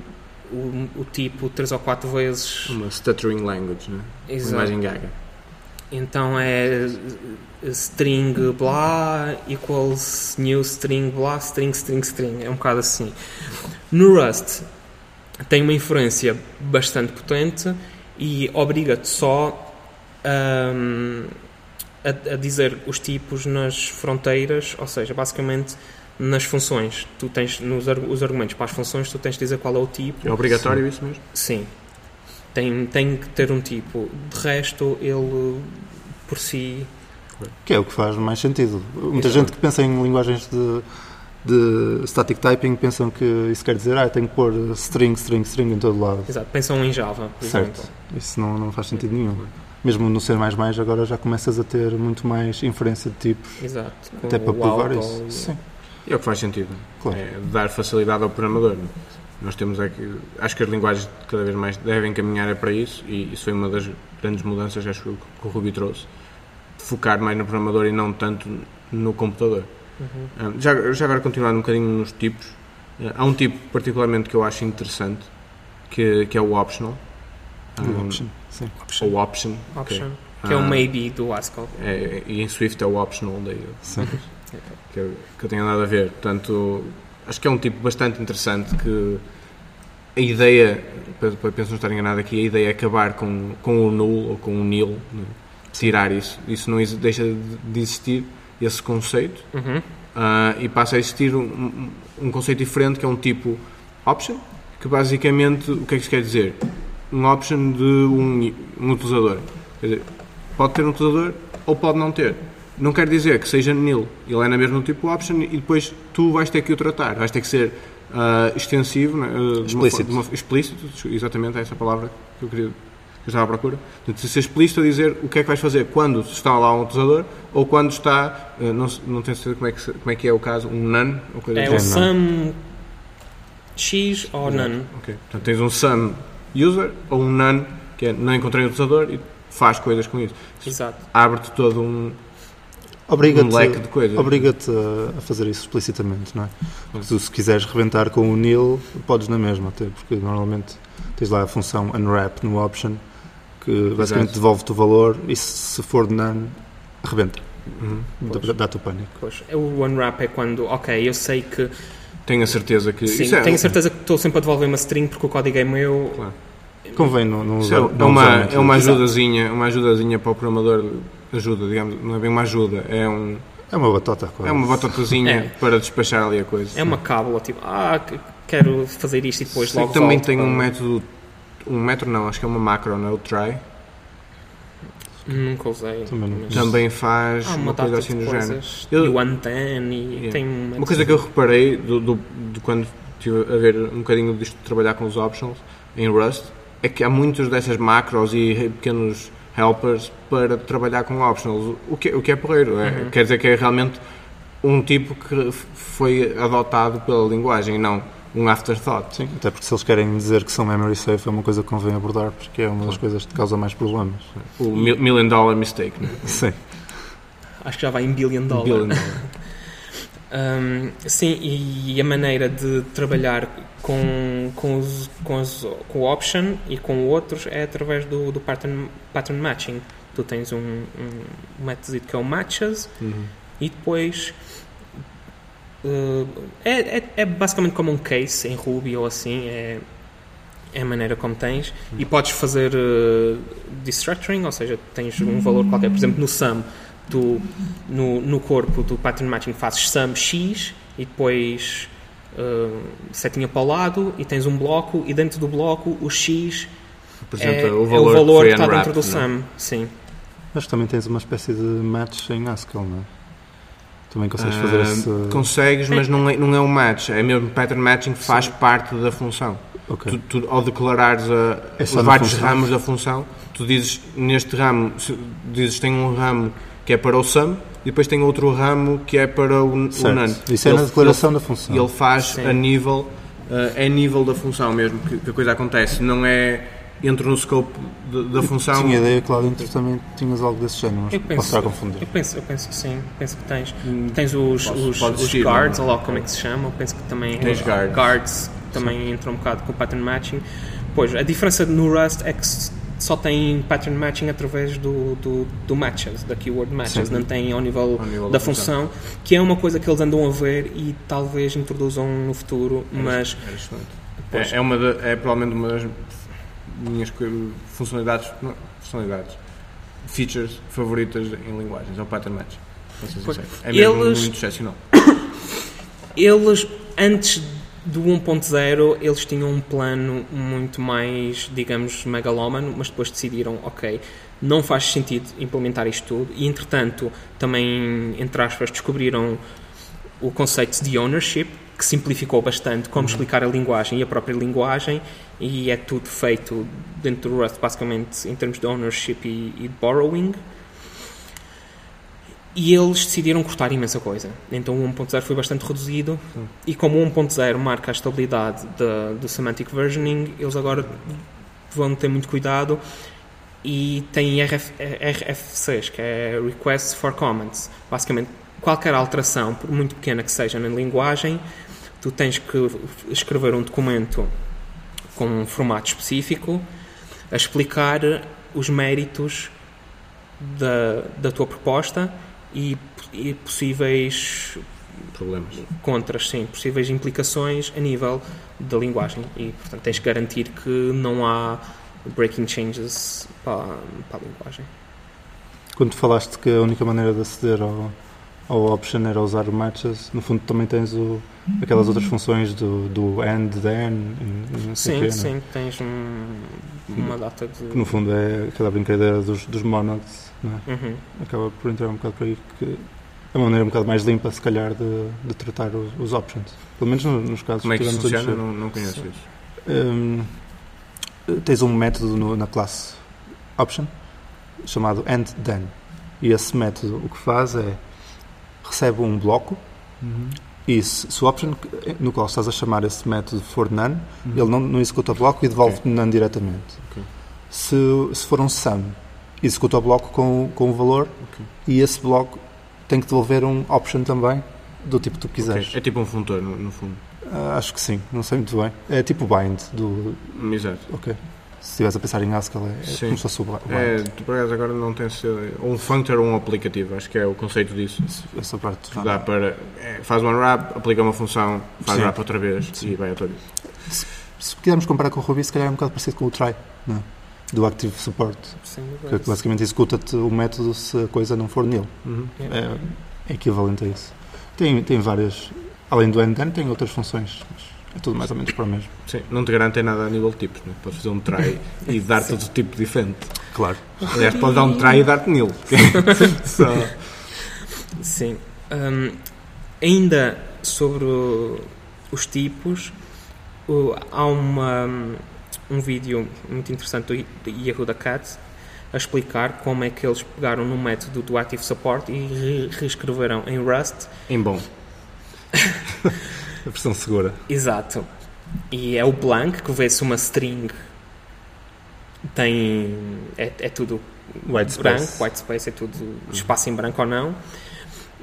o, o tipo três ou quatro vezes. Uma stuttering language, né? uma Exato. imagem gaga. Então é string blá equals new string blá string string string. É um bocado assim. No Rust tem uma inferência bastante potente e obriga-te só hum, a, a dizer os tipos nas fronteiras, ou seja, basicamente nas funções. Tu tens nos os argumentos para as funções, tu tens de dizer qual é o tipo. É obrigatório isso mesmo? Sim. Tem, tem que ter um tipo. De resto, ele por si. Que é o que faz mais sentido. Muita Exato. gente que pensa em linguagens de, de static typing pensam que isso quer dizer, ah, tenho que pôr string, string, string em todo lado. Exato, pensam em Java, por Certo. exemplo. Isso não, não faz sentido nenhum. Mesmo no C++ agora já começas a ter muito mais inferência de tipos, Exato. com até para provar auto isso. e- Sim, E é o que faz sentido. claro. É dar facilidade ao programador. Nós temos é que, acho que as linguagens cada vez mais devem caminhar é para isso e isso foi uma das grandes mudanças acho que o Ruby trouxe. Focar mais no programador e não tanto no computador. Uhum. Já, já agora continuando um bocadinho nos tipos, ah, há um tipo particularmente que eu acho interessante que, que é o optional. O Ah, option, sim. Ou option. Option. Que é o Ah, maybe do Haskell. é, e em Swift é o optional daí sim. que eu, que eu tenho nada a ver. Portanto, acho que é um tipo bastante interessante que a ideia, para, penso não estar enganado aqui, a ideia é acabar com, com o null ou com o nil, né? tirar isso. Isso não deixa de de existir, esse conceito, Uhum. ah, e passa a existir um, um- conceito diferente que é um tipo option, que basicamente, o que é que isso quer dizer? Um option de um, um utilizador. Quer dizer, pode ter um utilizador ou pode não ter. Não quer dizer que seja nil. Ele é na mesma tipo option e depois tu vais ter que o tratar. Vais ter que ser ah, extensivo, né, ah, de uma Explícito. de uma- explícito, exatamente é essa palavra que eu queria que eu estava à procura. Portanto, ser explícito a dizer o que é que vais fazer quando está lá um utilizador ou quando está, ah, não, não tenho certeza como é, que, como é que é o caso, um none ou coisa É o sum X ou none. Ok. Portanto, tens um sum user ou um none, que é não encontrei um utilizador e faz coisas com isso. Exato. Abre-te todo um, um Obriga-te leque de coisas. obriga-te a, a fazer isso explicitamente, não é? Porque tu, se quiseres rebentar com o nil, podes na mesma, até porque normalmente tens lá a função unwrap no option que basicamente devolve-te o valor e se, for de none, rebenta. Uhum. Dá- Dá-te o pânico. Pois, o unwrap é quando, ok, eu sei que. Tenho a certeza que. Sim, isso é, tenho certeza que estou sempre a devolver uma string porque o código é meu. Claro. Convém não, não usar. é, não é usar uma, é uma ajudazinha, uma ajudazinha para o programador. Ajuda, digamos, não é bem uma ajuda, é, um, É uma batota. quase. é uma batatazinha É. para despachar ali a coisa. É uma cábula, tipo, ah, que- quero fazer isto e depois Sei logo também volto tem para- um método, um método não, acho que é uma macro, não é? O try. Nunca usei. Também não. Também faz Há uma, uma coisa assim do género. Eu- E o Anten e Yeah. tem um Uma coisa que eu reparei do, do- de quando estive a ver um bocadinho disto de trabalhar com os optionals em Rust é que há muitas dessas macros e pequenos helpers para trabalhar com optionals, o que, o que é porreiro. É, Quer dizer que é realmente um tipo que foi adotado pela linguagem não um afterthought. Sim, até porque se eles querem dizer que são memory safe é uma coisa que convém abordar porque é uma das coisas que causa mais problemas. O mil- million dollar mistake, né? Sim. Acho que já vai em billion dollar. Billion dollar. Um, sim, e a maneira de trabalhar com, com, os, com, os, com o option e com outros é através do, do pattern, pattern matching. Tu tens um, um método que é o matches Uhum. e depois uh, é, é, é basicamente como um case em Ruby ou assim, é, é a maneira como tens e podes fazer uh, destructuring, ou seja, tens um valor qualquer, por exemplo no sum tu no, no corpo do pattern matching fazes sum x e depois uh, setinha para o lado e tens um bloco e dentro do bloco o x Representa é, o é valor, o valor que que está dentro do não é? sum sim Mas também tens uma espécie de match em Haskell, não é? Também consegues fazer Ah, esse. Consegues, mas não é, não é um match. É mesmo pattern matching que faz parte da função. Ok. Tu, tu, ao declarares a, É os vários função? ramos da função, tu dizes neste ramo, se- dizes tem um ramo que é para o sum e depois tem outro ramo que é para o, o none. Isso é Ele- na declaração ele- da função. E ele faz Sim. a nível, é a nível da função mesmo que, que a coisa acontece. Não é entra no scope de- da função. Tinha ideia que lá dentro também tinhas algo desse género, mas Eu posso penso, estar a confundir. eu penso, eu penso que sim, penso que tens. Tens os, Pode- os, pode os guards, não ou lá como é que se chama, eu penso que também Tens guards. guards também entram um bocado com o pattern matching. Pois, a diferença no Rust é que só tem pattern matching através do, do, do matches, da keyword matches, Sim. não tem ao nível, Ao nível da da função. função, que é uma coisa que eles andam a ver e talvez introduzam no futuro, mas Era excelente. Pois. É, é, uma da- é provavelmente uma das minhas funcionalidades, não, funcionalidades, features favoritas em linguagens, é o pattern match. Pois. É mesmo Eles- muito excepcional. Eles, antes do 1.0, eles tinham um plano muito mais, digamos, megalómano, mas depois decidiram, ok, não faz sentido implementar isto tudo. E, entretanto, também, entre aspas, descobriram o conceito de ownership, que simplificou bastante como explicar a linguagem e a própria linguagem, e é tudo feito dentro do Rust, basicamente, em termos de ownership e, e de borrowing. E eles decidiram cortar imensa coisa. Então o 1.0 foi bastante reduzido. E como o 1.0 marca a estabilidade da- do semantic versioning, eles agora vão ter muito cuidado e têm RF, RFCs, que é Requests for Comments. Basicamente, qualquer alteração, por muito pequena que seja na linguagem, tu tens que escrever um documento com um formato específico a explicar os méritos da, da tua proposta e, e possíveis Problemas. contras, sim, possíveis implicações a nível da linguagem e, portanto, tens que garantir que não há breaking changes para, para a linguagem. Quando falaste que a única maneira de aceder ao, ao option era usar o matches, no fundo também tens o, aquelas outras funções do, do and, then, não sei Sim, quê, sim, Né? tens um- uma data de. que no fundo é aquela brincadeira dos, dos monads, né? Uhum. acaba por entrar um bocado por aí, que é uma maneira um bocado mais limpa, se calhar, de, de tratar os, os options. Pelo menos no- nos casos Como é que a funciona? Não, não conheço Sim. isso. Hum, tens um método no- na classe option chamado and then e esse método o que faz é recebe um bloco e se, se o option no qual estás a chamar esse método for none ele não, não executa o bloco e devolve none diretamente Ok. se, se for um sum executa o bloco com, com o valor Ok. e esse bloco tem que devolver um option também do tipo que tu quiseres Ok. É tipo um funtor, no, no fundo. Ah, acho que sim, não sei muito bem é tipo bind do, Exato. Ok. Se estivesse a pensar em Haskell, é, é Sim. como se fosse o o É, tu, por acaso agora não tem sido um functor ou um aplicativo, acho que é o conceito disso. Essa parte. Dá para. é, faz um unwrap, aplica uma função, faz Sim. wrap outra vez Sim. e vai outra vez. Se quisermos comparar com o Ruby, se calhar é um bocado parecido com o try, não é? do Active Support, Sem que basicamente executa-te o método se a coisa não for nele. Uhum. Yeah. É, é equivalente a isso. Tem, tem várias, além do end tem outras funções, mas é tudo mais ou menos para o mesmo. Sim, não te garantem nada a nível de tipos, né? podes fazer um try e dar-te outro tipo diferente. Claro. Aliás, pode dar um try e dar-te nil. Só. Sim. Hum, ainda sobre o- os tipos, o- há uma, um vídeo muito interessante do Yehuda Katz a explicar como é que eles pegaram no método do Active Support e re- reescreveram em Rust Em bom. A versão segura. Exato. e é o blank que vê-se uma string tem é, é tudo White branco, space. white space é tudo espaço em branco ou não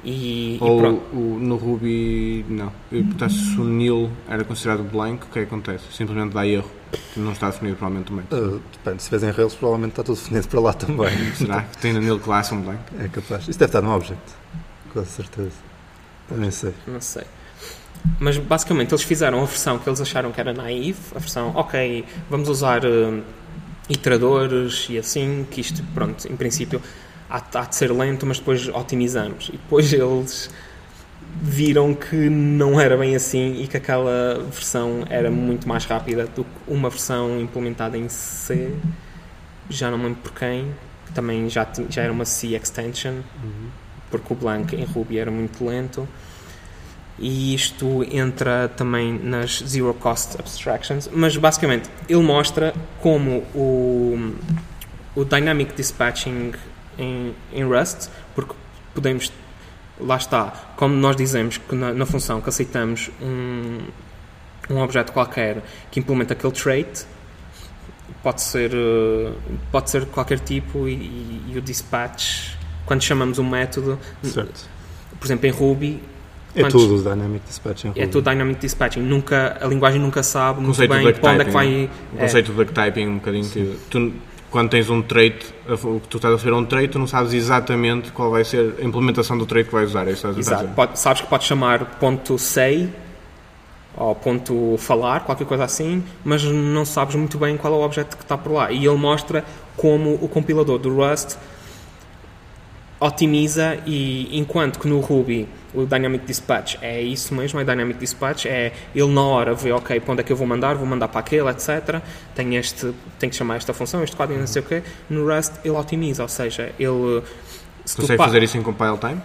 e, e Ou pronto. o- no Ruby, não. Eu perguntaste se o nil era considerado blank, o que é que acontece? Simplesmente dá erro. Não está definido provavelmente também. Uh, depende, se vês em Rails, provavelmente está tudo definido para lá também. Será que tem no nil class um blank? É capaz. Isso deve estar no object. Com certeza. Eu nem sei. não sei mas basicamente eles fizeram a versão que eles acharam que era naive a versão, ok, vamos usar eh, iteradores e assim que isto, pronto, em princípio há, há de ser lento, mas depois otimizamos. E depois eles viram que não era bem assim e que aquela versão era muito mais rápida do que uma versão implementada em C. Já não me lembro por quem que também já, já era uma C extension porque o Blank em Ruby era muito lento e isto entra também nas zero cost abstractions mas basicamente ele mostra como o, o dynamic dispatching em, em Rust porque podemos lá está, como nós dizemos que na, na função que aceitamos um, um objeto qualquer que implementa aquele trait pode ser eh, pode ser qualquer tipo e, e- e o dispatch quando chamamos um método Certo. por exemplo em Ruby É Quantos- tudo Dynamic Dispatch em Ruby. é tudo dynamic dispatching nunca a linguagem nunca sabe muito conceito bem para onde é que vai. O conceito de duck-typing um bocadinho que tu, quando tens um trait, o que tu estás a fazer um trait, tu não sabes exatamente qual vai ser a implementação do trait que vais usar. É isso que estás Exato. Pode- sabes que podes chamar ponto say ou ponto falar, qualquer coisa assim, mas não sabes muito bem qual é o objeto que está por lá. E ele mostra como o compilador do Rust otimiza e enquanto que no Ruby o Dynamic Dispatch é isso mesmo, é Dynamic Dispatch, é ele na hora vê, ok, para onde é que eu vou mandar, vou mandar para aquele, etc. Tem este, tem que chamar esta função, este código, não sei o quê. No Rust ele otimiza, ou seja, ele se tu Consegue pa- fazer isso em compile time?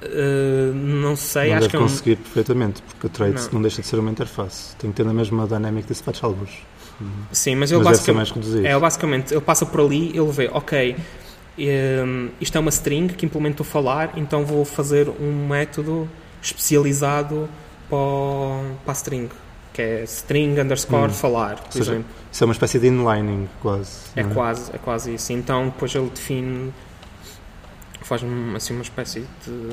Uh, não sei, não acho deve que é um, conseguir perfeitamente, porque o traits Não. não. deixa de ser uma interface. Tem que ter na mesma Dynamic Dispatch alguns. Sim, mas ele Mas basicamente, é, basicamente ele passa por ali, ele vê, ok, um, isto é uma string que implementa o falar, então vou fazer um método especializado para, o- para a string, que é string underscore Hum. falar, por seja, exemplo. Isso é uma espécie de inlining, quase. É não quase, é quase isso. Então depois ele define, faz assim uma espécie de,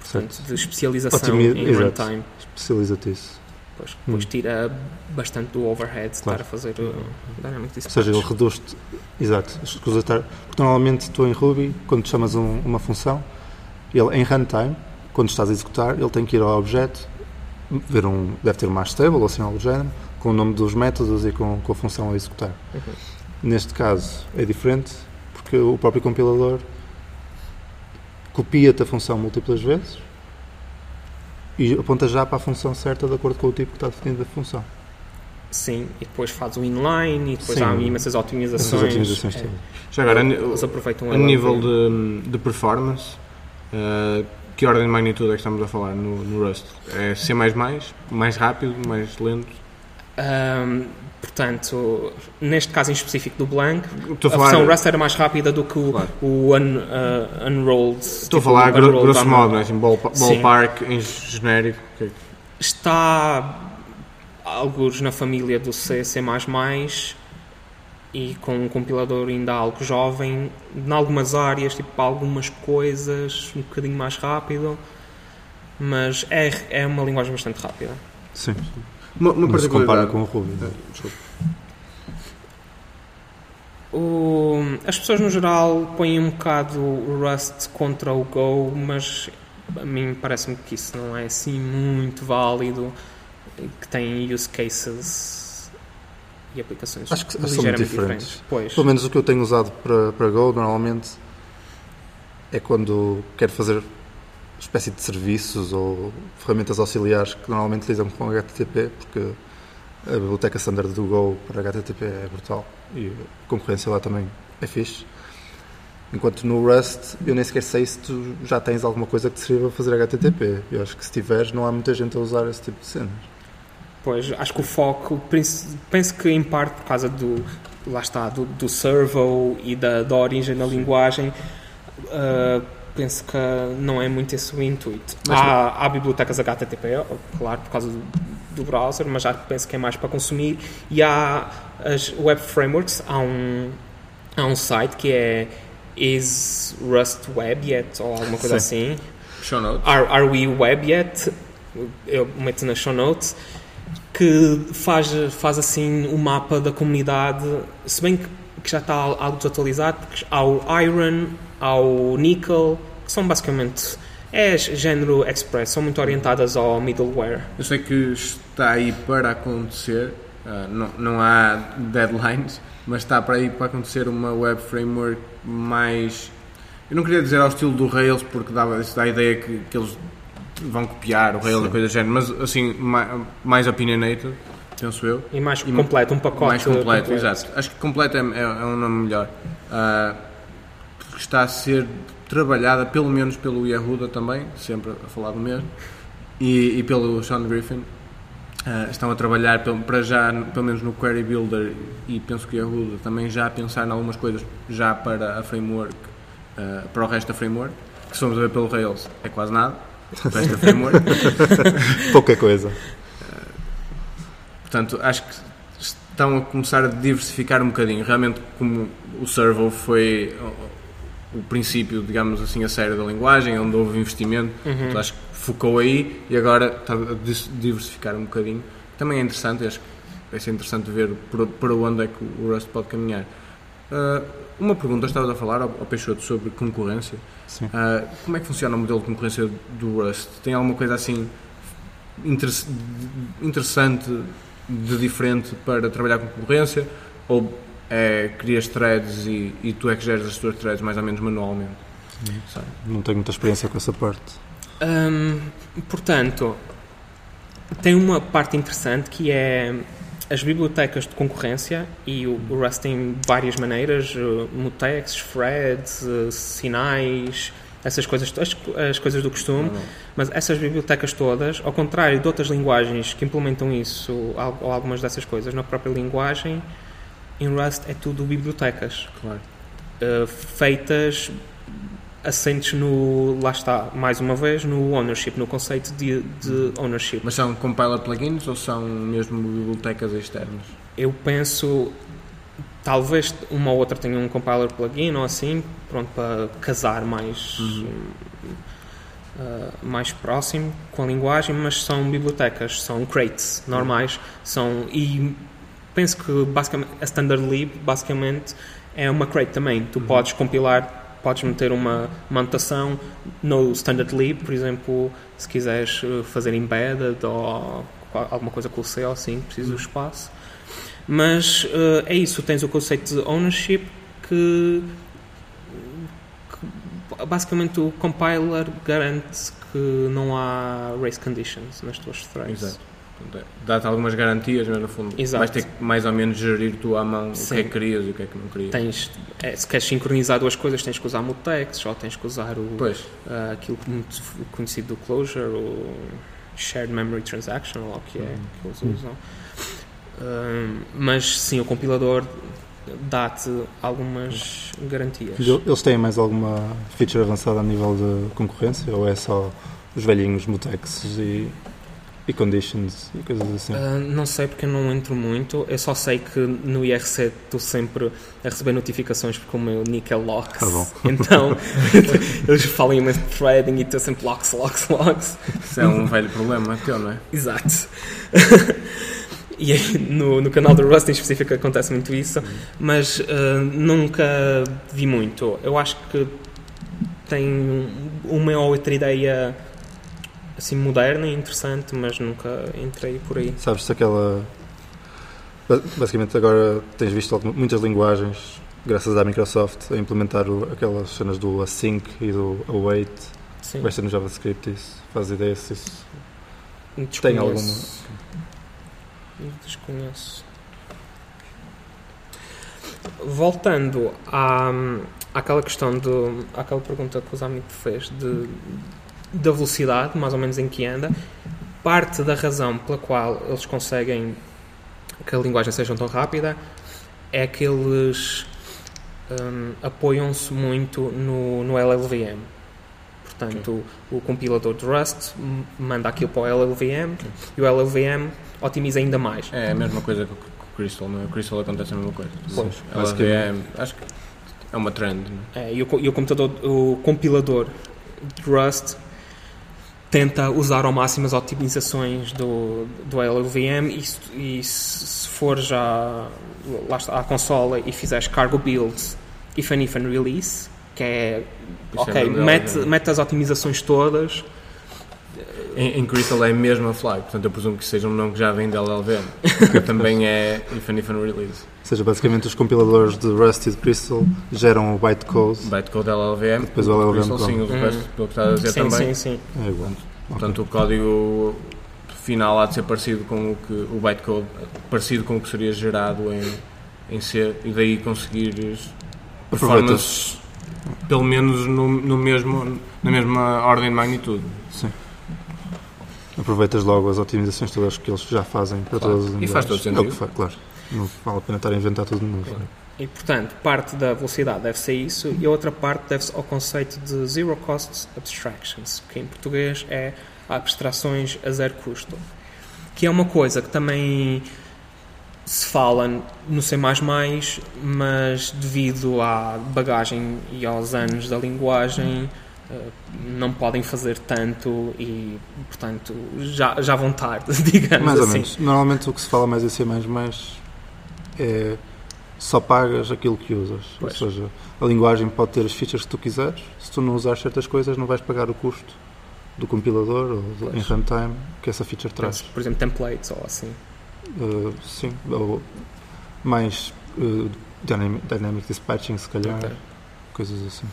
portanto, de especialização em runtime. Especializa-te isso. Depois, depois Hum. tira bastante do overhead de Claro. estar a fazer uh, dynamic Ou dispatch. seja, ele reduz-te. Exato. Escusa estar. Porque normalmente tu em Ruby, quando chamas um- uma função, ele em runtime, quando estás a executar, ele tem que ir ao objeto, ver um. deve ter um mais stable ou assim algo do género, com o nome dos métodos e com, com a função a executar. Uhum. Neste caso é diferente, porque o próprio compilador copia-te a função múltiplas vezes e aponta já para a função certa de acordo com o tipo que está definido da função. Sim, e depois faz o inline e depois Sim. há imensas otimizações. otimizações É. Já agora, a, ni- eles aproveitam a a nível de, de performance, eh, que ordem de magnitude é que estamos a falar no, no Rust? É C++, mais rápido, mais lento? Ahm, portanto, neste caso em específico do Blank, a a falar, versão Rust era mais rápida do que o, Claro. o un, uh, Unrolled. estou a tipo, falar o gro- grosso modo, não é? assim, ball- Sim. ballpark em genérico. que é Está alguns na família do C, C++ e com um compilador ainda algo jovem, em algumas áreas, tipo para algumas coisas, um bocadinho mais rápido, mas é, é uma linguagem bastante rápida. Sim. Uma, uma Não se compara com o Ruby. Ah. O- as pessoas no geral põem um bocado o Rust contra o Go, mas a mim parece-me que isso não é assim muito válido, que tem use cases e aplicações Acho que são muito diferentes. Pois. Pelo menos o que eu tenho usado para, para Go normalmente é quando quero fazer espécie de serviços ou ferramentas auxiliares que normalmente lidam com HTTP, porque a biblioteca standard do Go para HTTP é brutal e a concorrência lá também é fixe. Enquanto no Rust eu nem sequer sei se tu já tens alguma coisa que te sirva a fazer HTTP. Eu acho que se tiveres não há muita gente a usar esse tipo de cenas. Pois, acho que o foco, penso que em parte por causa do, lá está, do, do servo e da, da origem da linguagem, uh, penso que não é muito esse o intuito. Mas- há, há bibliotecas HTTP, claro, por causa do, do browser, mas já penso que é mais para consumir. E há as web frameworks, há um, há um site que é Is Rust Web Yet? Ou alguma coisa assim. Show notes. Are, Are We Web Yet? Eu meto nas show notes. Que faz, faz assim o mapa da comunidade, se bem que, que já está algo desatualizado, porque há o Iron, há o Nickel, que são basicamente. É género Express, são muito orientadas ao middleware. Eu sei que está aí para acontecer, ah, não, não há deadlines, mas está para aí para acontecer uma web framework mais. Eu não queria dizer ao estilo do Rails, porque dava isso dá a ideia que, que eles vão copiar o Rails e coisa do género, mas assim, mais, mais opinionated, penso eu. E mais E completo, um pacote. mais completo, exato. Acho que completo é, é- é um nome melhor. Porque está a ser trabalhada, pelo menos pelo Yehuda também, sempre a falar do mesmo, e, e pelo Sean Griffin. Ah, estão a trabalhar pelo- para já, pelo menos no Query Builder, e penso que o Yehuda também já a pensar em algumas coisas já para a framework, ah, para o resto da framework, que se formos a ver pelo Rails é quase nada, o resto da framework. Pouca coisa. Portanto, acho que estão a começar a diversificar um bocadinho. Realmente, como o Servo foi o, princípio, digamos assim, a sério da linguagem, onde houve investimento, então acho que focou aí e agora está a diversificar um bocadinho. Também é interessante, acho que vai ser interessante ver para onde é que o Rust pode caminhar. Ah, uma pergunta, estavas a falar ao, ao Peixoto sobre concorrência. Sim. Ah, como é que funciona o modelo de concorrência do Rust? Tem alguma coisa assim interess- interessante de diferente para trabalhar com concorrência ou é, crias threads e, e tu é que geres as tuas threads mais ou menos manualmente? Sabe? Não tenho muita experiência com essa parte. Hum, portanto, tem uma parte interessante que é as bibliotecas de concorrência e o, o Rust tem várias maneiras, uh, mutex, threads, uh, sinais, essas coisas, as, as coisas do costume, mas essas bibliotecas todas, ao contrário de outras linguagens que implementam isso, ou algumas dessas coisas na própria linguagem, em Rust é tudo bibliotecas Claro. uh, feitas assentes no, lá está, mais uma vez, no ownership, no conceito de, de ownership. Mas são compiler plugins ou são mesmo bibliotecas externas? Eu penso, talvez uma ou outra tenha um compiler plugin ou assim, pronto, para casar mais, uh, mais próximo com a linguagem, mas são bibliotecas, são crates normais, são, e penso que basicamente a standard lib basicamente é uma crate também. Tu podes compilar, podes meter uma, uma anotação no standard lib, por exemplo, se quiseres uh, fazer embedded ou alguma coisa com o C ou assim, precisa do espaço. Mas uh, é isso, tens o conceito de ownership que, que basicamente o compiler garante que não há race conditions nas tuas threads. Exato. É- Dá-te algumas garantias, mas no fundo Exato. vais ter que mais ou menos gerir tu à mão o Sim. que é que querias e o que é que não querias. Tens, é, se queres sincronizar duas coisas, tens que usar mutex ou tens que usar o, Pois, ah, aquilo muito conhecido do closure, o Shared Memory Transaction, ou o que é que eles usam. Ah, mas sim, o compilador dá-te algumas garantias. Eles têm mais alguma feature avançada a nível de concorrência ou é só os velhinhos mutex e, e conditions e coisas assim? Ah, não sei porque eu não entro muito. Eu só sei que no IRC estou sempre a receber notificações porque o meu nick é locks. Tá bom. Então eles falam imenso de threading e estou sempre locks, locks, locks. isso é um velho problema teu, não é? Exato. e aí, no, no canal do Rust em específico acontece muito isso, mas ah, nunca vi muito. Eu acho que tem uma ou outra ideia assim moderna e interessante, mas nunca entrei por aí. Sabes se aquela. ba- Basicamente, agora tens visto muitas linguagens, graças à Microsoft, a implementar aquelas cenas do async e do await. Sim. Vai ser no JavaScript isso. Faz ideia se isso. Desconheço. Tem alguma. Desconheço. Voltando à, àquela questão do. àquela pergunta que o Zami fez de, da velocidade, mais ou menos em que anda, parte da razão pela qual eles conseguem que a linguagem seja tão rápida é que eles hum, apoiam-se muito no, no LLVM. Portanto, o, o compilador de Rust manda aquilo para o LLVM e o LLVM otimiza ainda mais. É a mesma coisa que o Crystal, não é? O Crystal acontece a mesma coisa. Pois, é, acho que é uma trend. é? É, e, o, e o computador, o compilador de Rust tenta usar ao máximo as otimizações do, do LLVM e, se- e se for já lá está, à consola e fizeres cargo builds if and if and release que é Isso é ok, verdade, mete, é. mete as otimizações todas Em, em Crystal é a mesma flag, portanto eu presumo que seja um nome que já vem da LLVM, que também é if and if and release. Ou seja, basicamente os compiladores de Rust e de Crystal geram o bytecode. Bytecode LLVM, Depois o LLVM Crystal sim, o Hum. resto, pelo que está a dizer sim, também. sim, sim. É igual. Portanto, o código final há de ser parecido com o que o bytecode, parecido com o que seria gerado em, em C, e daí conseguires performance pelo menos no, no mesmo, na mesma ordem de magnitude. Sim. Aproveitas logo as otimizações todas que eles já fazem para Claro. todas as E faz todo É o sentido. que faz, claro. Não vale a pena estar a inventar tudo de novo. Claro. E, portanto, parte da velocidade deve ser isso e a outra parte deve-se ao conceito de Zero Cost Abstractions, que em português é abstrações a zero custo. Que é uma coisa que também se fala no C++, mas devido à bagagem e aos anos da linguagem eh, não podem fazer tanto e, portanto, já, já vão tarde, digamos Mais ou assim. menos. Normalmente o que se fala mais em C é só pagas aquilo que usas. Pois. Ou seja, a linguagem pode ter as features que tu quiseres. Se tu não usares certas coisas, não vais pagar o custo do compilador ou do, em runtime que essa feature traz. Por exemplo, templates ou assim. Uh, sim, ou mais uh, dynamic, dynamic dispatching, se calhar, Ok. coisas assim.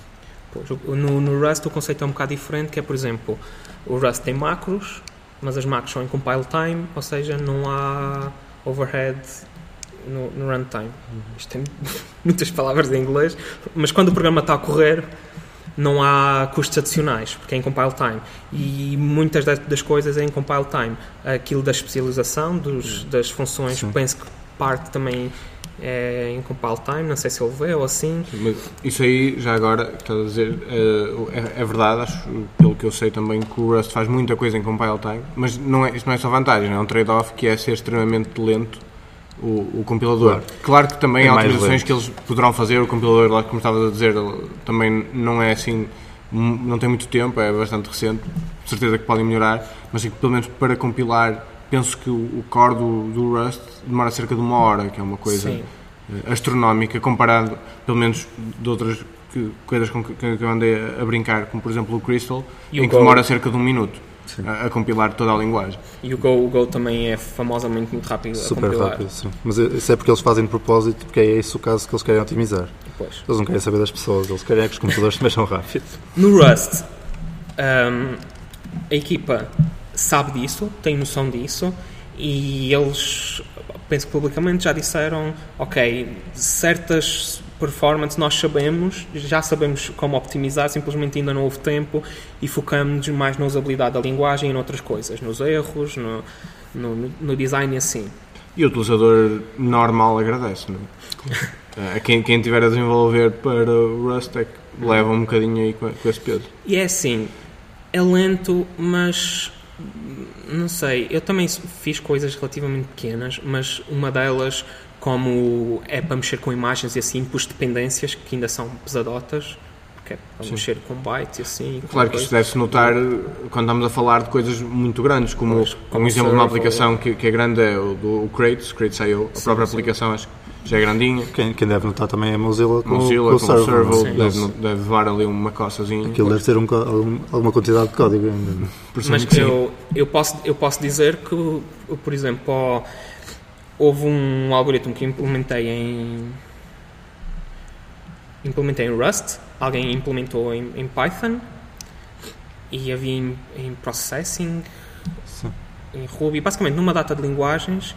Pois, no, no Rust o conceito é um bocado diferente, que é, por exemplo, o Rust tem macros, mas as macros são em compile time, ou seja, não há overhead no, no runtime. Isto tem muitas palavras em inglês, mas quando o programa está a correr, não há custos adicionais, porque é em compile time. E muitas das, das coisas é em compile time. Aquilo da especialização, dos, das funções, Sim. penso que parte também é em compile time, não sei se ele vê ou assim. Mas isso aí, já agora, que estás a dizer, eh, é, é verdade, acho, pelo que eu sei também, que o Rust faz muita coisa em compile time, mas não é, isto não é só vantagem, é um trade-off que é ser extremamente lento o, o compilador. Claro. que também É há lento. que eles poderão fazer, o compilador, lá como estavas a dizer, também não é assim, não tem muito tempo, é bastante recente, de certeza que podem melhorar, mas assim, pelo menos para compilar, penso que o, o core do, do Rust demora cerca de uma hora, que é uma coisa Sim. eh, astronómica comparado, pelo menos, de outras que- coisas com que, que eu andei a, a brincar, como por exemplo o Crystal, E o em que Go. demora cerca de um minuto a, a compilar toda a linguagem. E o Go, o Go também é famosamente muito rápido a Super compilar. rápido, sim. Mas isso é porque eles fazem de propósito, porque é esse o caso que eles querem otimizar. Pois. Eles não querem saber das pessoas, eles querem é que os computadores se mexam rápido. No Rust, hum, a equipa sabe disso, tem noção disso e eles, penso que publicamente já disseram, ok, certas performances nós sabemos, já sabemos como optimizar, simplesmente ainda não houve tempo e focamos mais na usabilidade da linguagem e noutras coisas, nos erros, no, no, no design e assim. E o utilizador normal agradece, não é? A quem, quem tiver a desenvolver para o Rust é que leva um bocadinho aí com, com esse peso. E é assim, é lento, mas não sei, eu também fiz coisas relativamente pequenas, mas uma delas, como é para mexer com imagens e assim, pus dependências que ainda são pesadotas, que é para Sim. mexer com bytes e assim. Claro que isso coisas. deve-se notar quando estamos a falar de coisas muito grandes, como, Pois, como um exemplo de uma aplicação que, que é grande é o do o Crates, Crates.io, a própria sim. aplicação acho que já é grandinha. Quem, quem deve notar também é a Mozilla com, Mozilla, com o com o é? Sim. deve, deve levar ali uma coçazinha. Aquilo deve ter um, algum- alguma quantidade de código ainda. Mas que eu, eu, posso, eu posso dizer que, por exemplo, houve um algoritmo que implementei em. Implementei em Rust, alguém implementou em, em Python e havia em, em Processing, Sim. em Ruby, basicamente numa data de linguagens,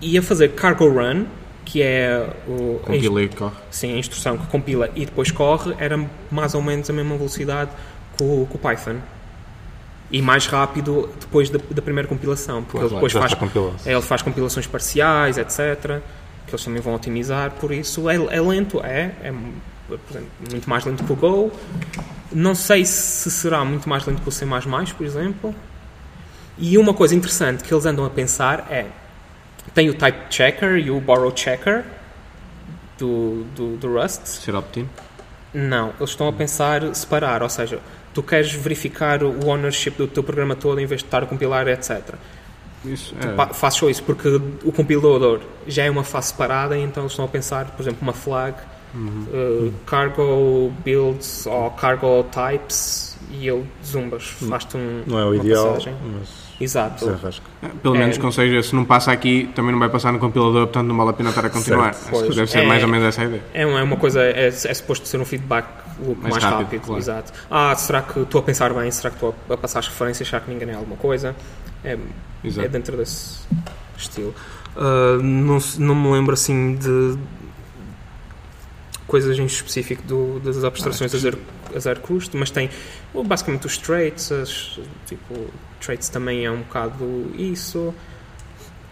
ia fazer cargo run, que é o, Compila e corre. Sim, a instrução que compila e depois corre era mais ou menos a mesma velocidade que o, que o Python. E mais rápido depois da, da primeira compilação, porque ele depois faz, é, ele faz compilações parciais, etc. Que eles também vão otimizar, por isso é, é lento, é, é, exemplo, muito mais lento que o Go. Não sei se será muito mais lento que o C++, por exemplo. E uma coisa interessante que eles andam a pensar é tem o type checker e o borrow checker do, do, do Rust. Ser opt-in? Não, eles estão a pensar separar, ou seja, tu queres verificar o ownership do teu programa todo em vez de estar a compilar, etc. Isso é. fazes só isso porque o compilador já é uma fase separada, então eles estão a pensar, por exemplo, uma flag, uh, cargo builds ou cargo types e ele zumbas, faz-te um, Não é o ideal, passagem. mas Exato. desenrasca. Pelo É- menos, ou seja, se não passa aqui, também não vai passar no compilador, portanto não vale a pena estar a continuar. Deve ser É- mais ou menos essa a ideia. É uma, é uma coisa, é, é suposto ser um feedback loop mais, Mais rápido, rápido, claro. exato. Ah, será que estou a pensar bem? Será que estou a, passar as referências? Será que ninguém é alguma coisa? É, Exato. é dentro desse estilo. Ah, não, não me lembro assim de coisas em específico do, das abstrações a zero, a zero custo, mas tem basicamente os traits, as, tipo, traits também é um bocado isso,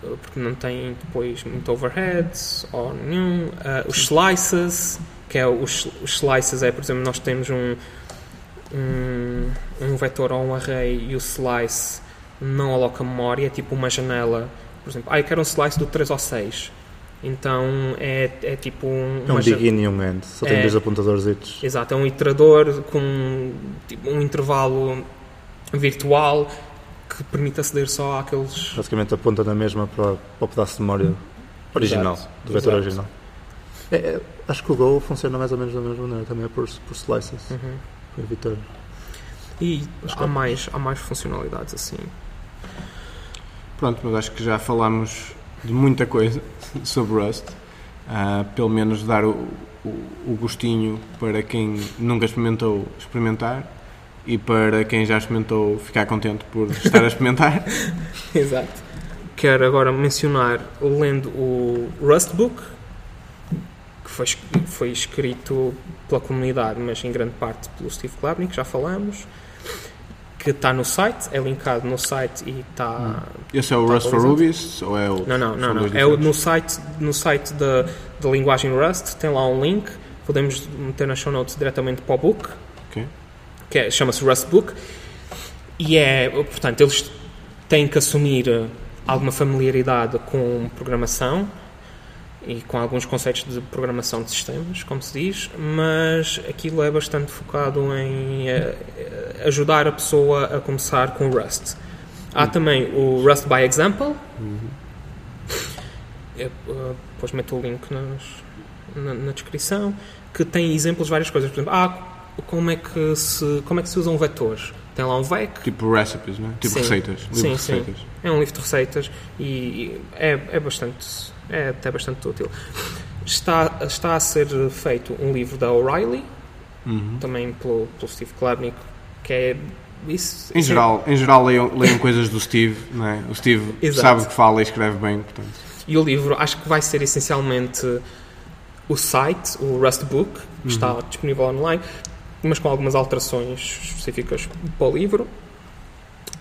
ah, porque não tem depois muito overhead ou nenhum. Ah, os slices, que é os, os slices é, por exemplo, nós temos um, um, um vetor ou um array e o slice não aloca memória, é tipo uma janela. Por exemplo, ah, eu quero um slice do 3 ao 6. Então é, é tipo um, É um begin e um end. Só tem É. dois apontadores. Exato, é um iterador com tipo, um intervalo virtual que permite aceder só àqueles. Basicamente aponta na mesma para, para o pedaço de memória original, Exato, do vetor exato. original. É, é, acho que o Go funciona mais ou menos da mesma maneira, também é por, por slices, Uhum. para evitar. E Acho que há mais, há mais funcionalidades assim. Pronto, mas acho que já falámos de muita coisa sobre Rust. Ah, pelo menos dar o, o, o gostinho para quem nunca experimentou experimentar e para quem já experimentou ficar contente por estar a experimentar. Exato. Quero agora mencionar, lendo o Rust Book, que foi, foi escrito pela comunidade, mas em grande parte pelo Steve Klabnik, já falamos, que está no site, é linkado no site e está... Esse é o Tá Rust for? Rubies ou é o. Não, não, não, não. É o, no site, no site da, da linguagem Rust, tem lá um link, podemos meter nas show notes diretamente para o book, Ok. que é- chama-se Rust Book, e é, portanto, eles têm que assumir eh, alguma familiaridade com programação e com alguns conceitos de programação de sistemas, como se diz, mas aquilo é bastante focado em eh, eh, ajudar a pessoa a começar com Rust. Há também o Rust by Example, eu, eh, depois meto o link nas- na, na descrição, que tem exemplos de várias coisas. Por exemplo, ah, como é que se, como é que se usa um vetor? Tem lá um VEC, Tipo recipes, não é? Tipo Sim. receitas. Livro Sim, de sim. receitas. é um livro de receitas e, e é, é bastante, é até bastante útil. Está, está a ser feito um livro da O'Reilly, Uhum. também pelo, pelo Steve Klabnik, que é isso. Em é- geral, em geral leiam, leiam coisas do Steve, não é? O Steve Exato. sabe o que fala e escreve bem, portanto. E o livro acho que vai ser essencialmente o site, o Rust Book, que está disponível online, mas com algumas alterações específicas para o livro.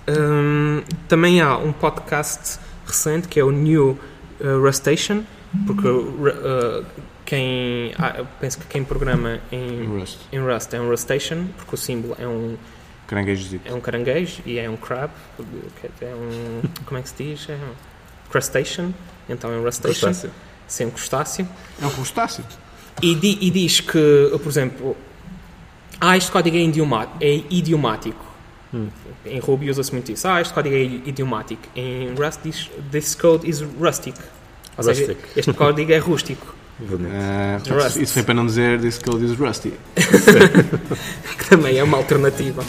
Hum, também há um podcast recente que é o New uh, Rustation, porque uh, quem ah, penso que quem programa em, Rust. em Rust é um Rustation, porque o símbolo é um Caranguejos. é um caranguejo e é um crab, é um como é que se diz? É um crustacean, então é um Rustation, Crustáceo. sem um crustáceo. É um crustáceo. E, di- e diz que, por exemplo, ah, este código é, é idiomático. Hum. Em Ruby usa-se muito isso. Ah, este código é idiomático. Em Rust diz this code is rustic. Ou seja, Rustic. este código é rústico. Ah, isso foi para não dizer this code is rusty. que também é uma alternativa.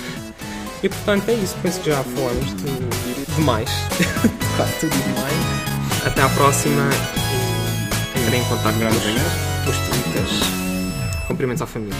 E portanto é isso, penso que já falamos de demais. Quase tudo demais. Até à próxima e entrem em contato Grandes com os twitters. Cumprimentos à família.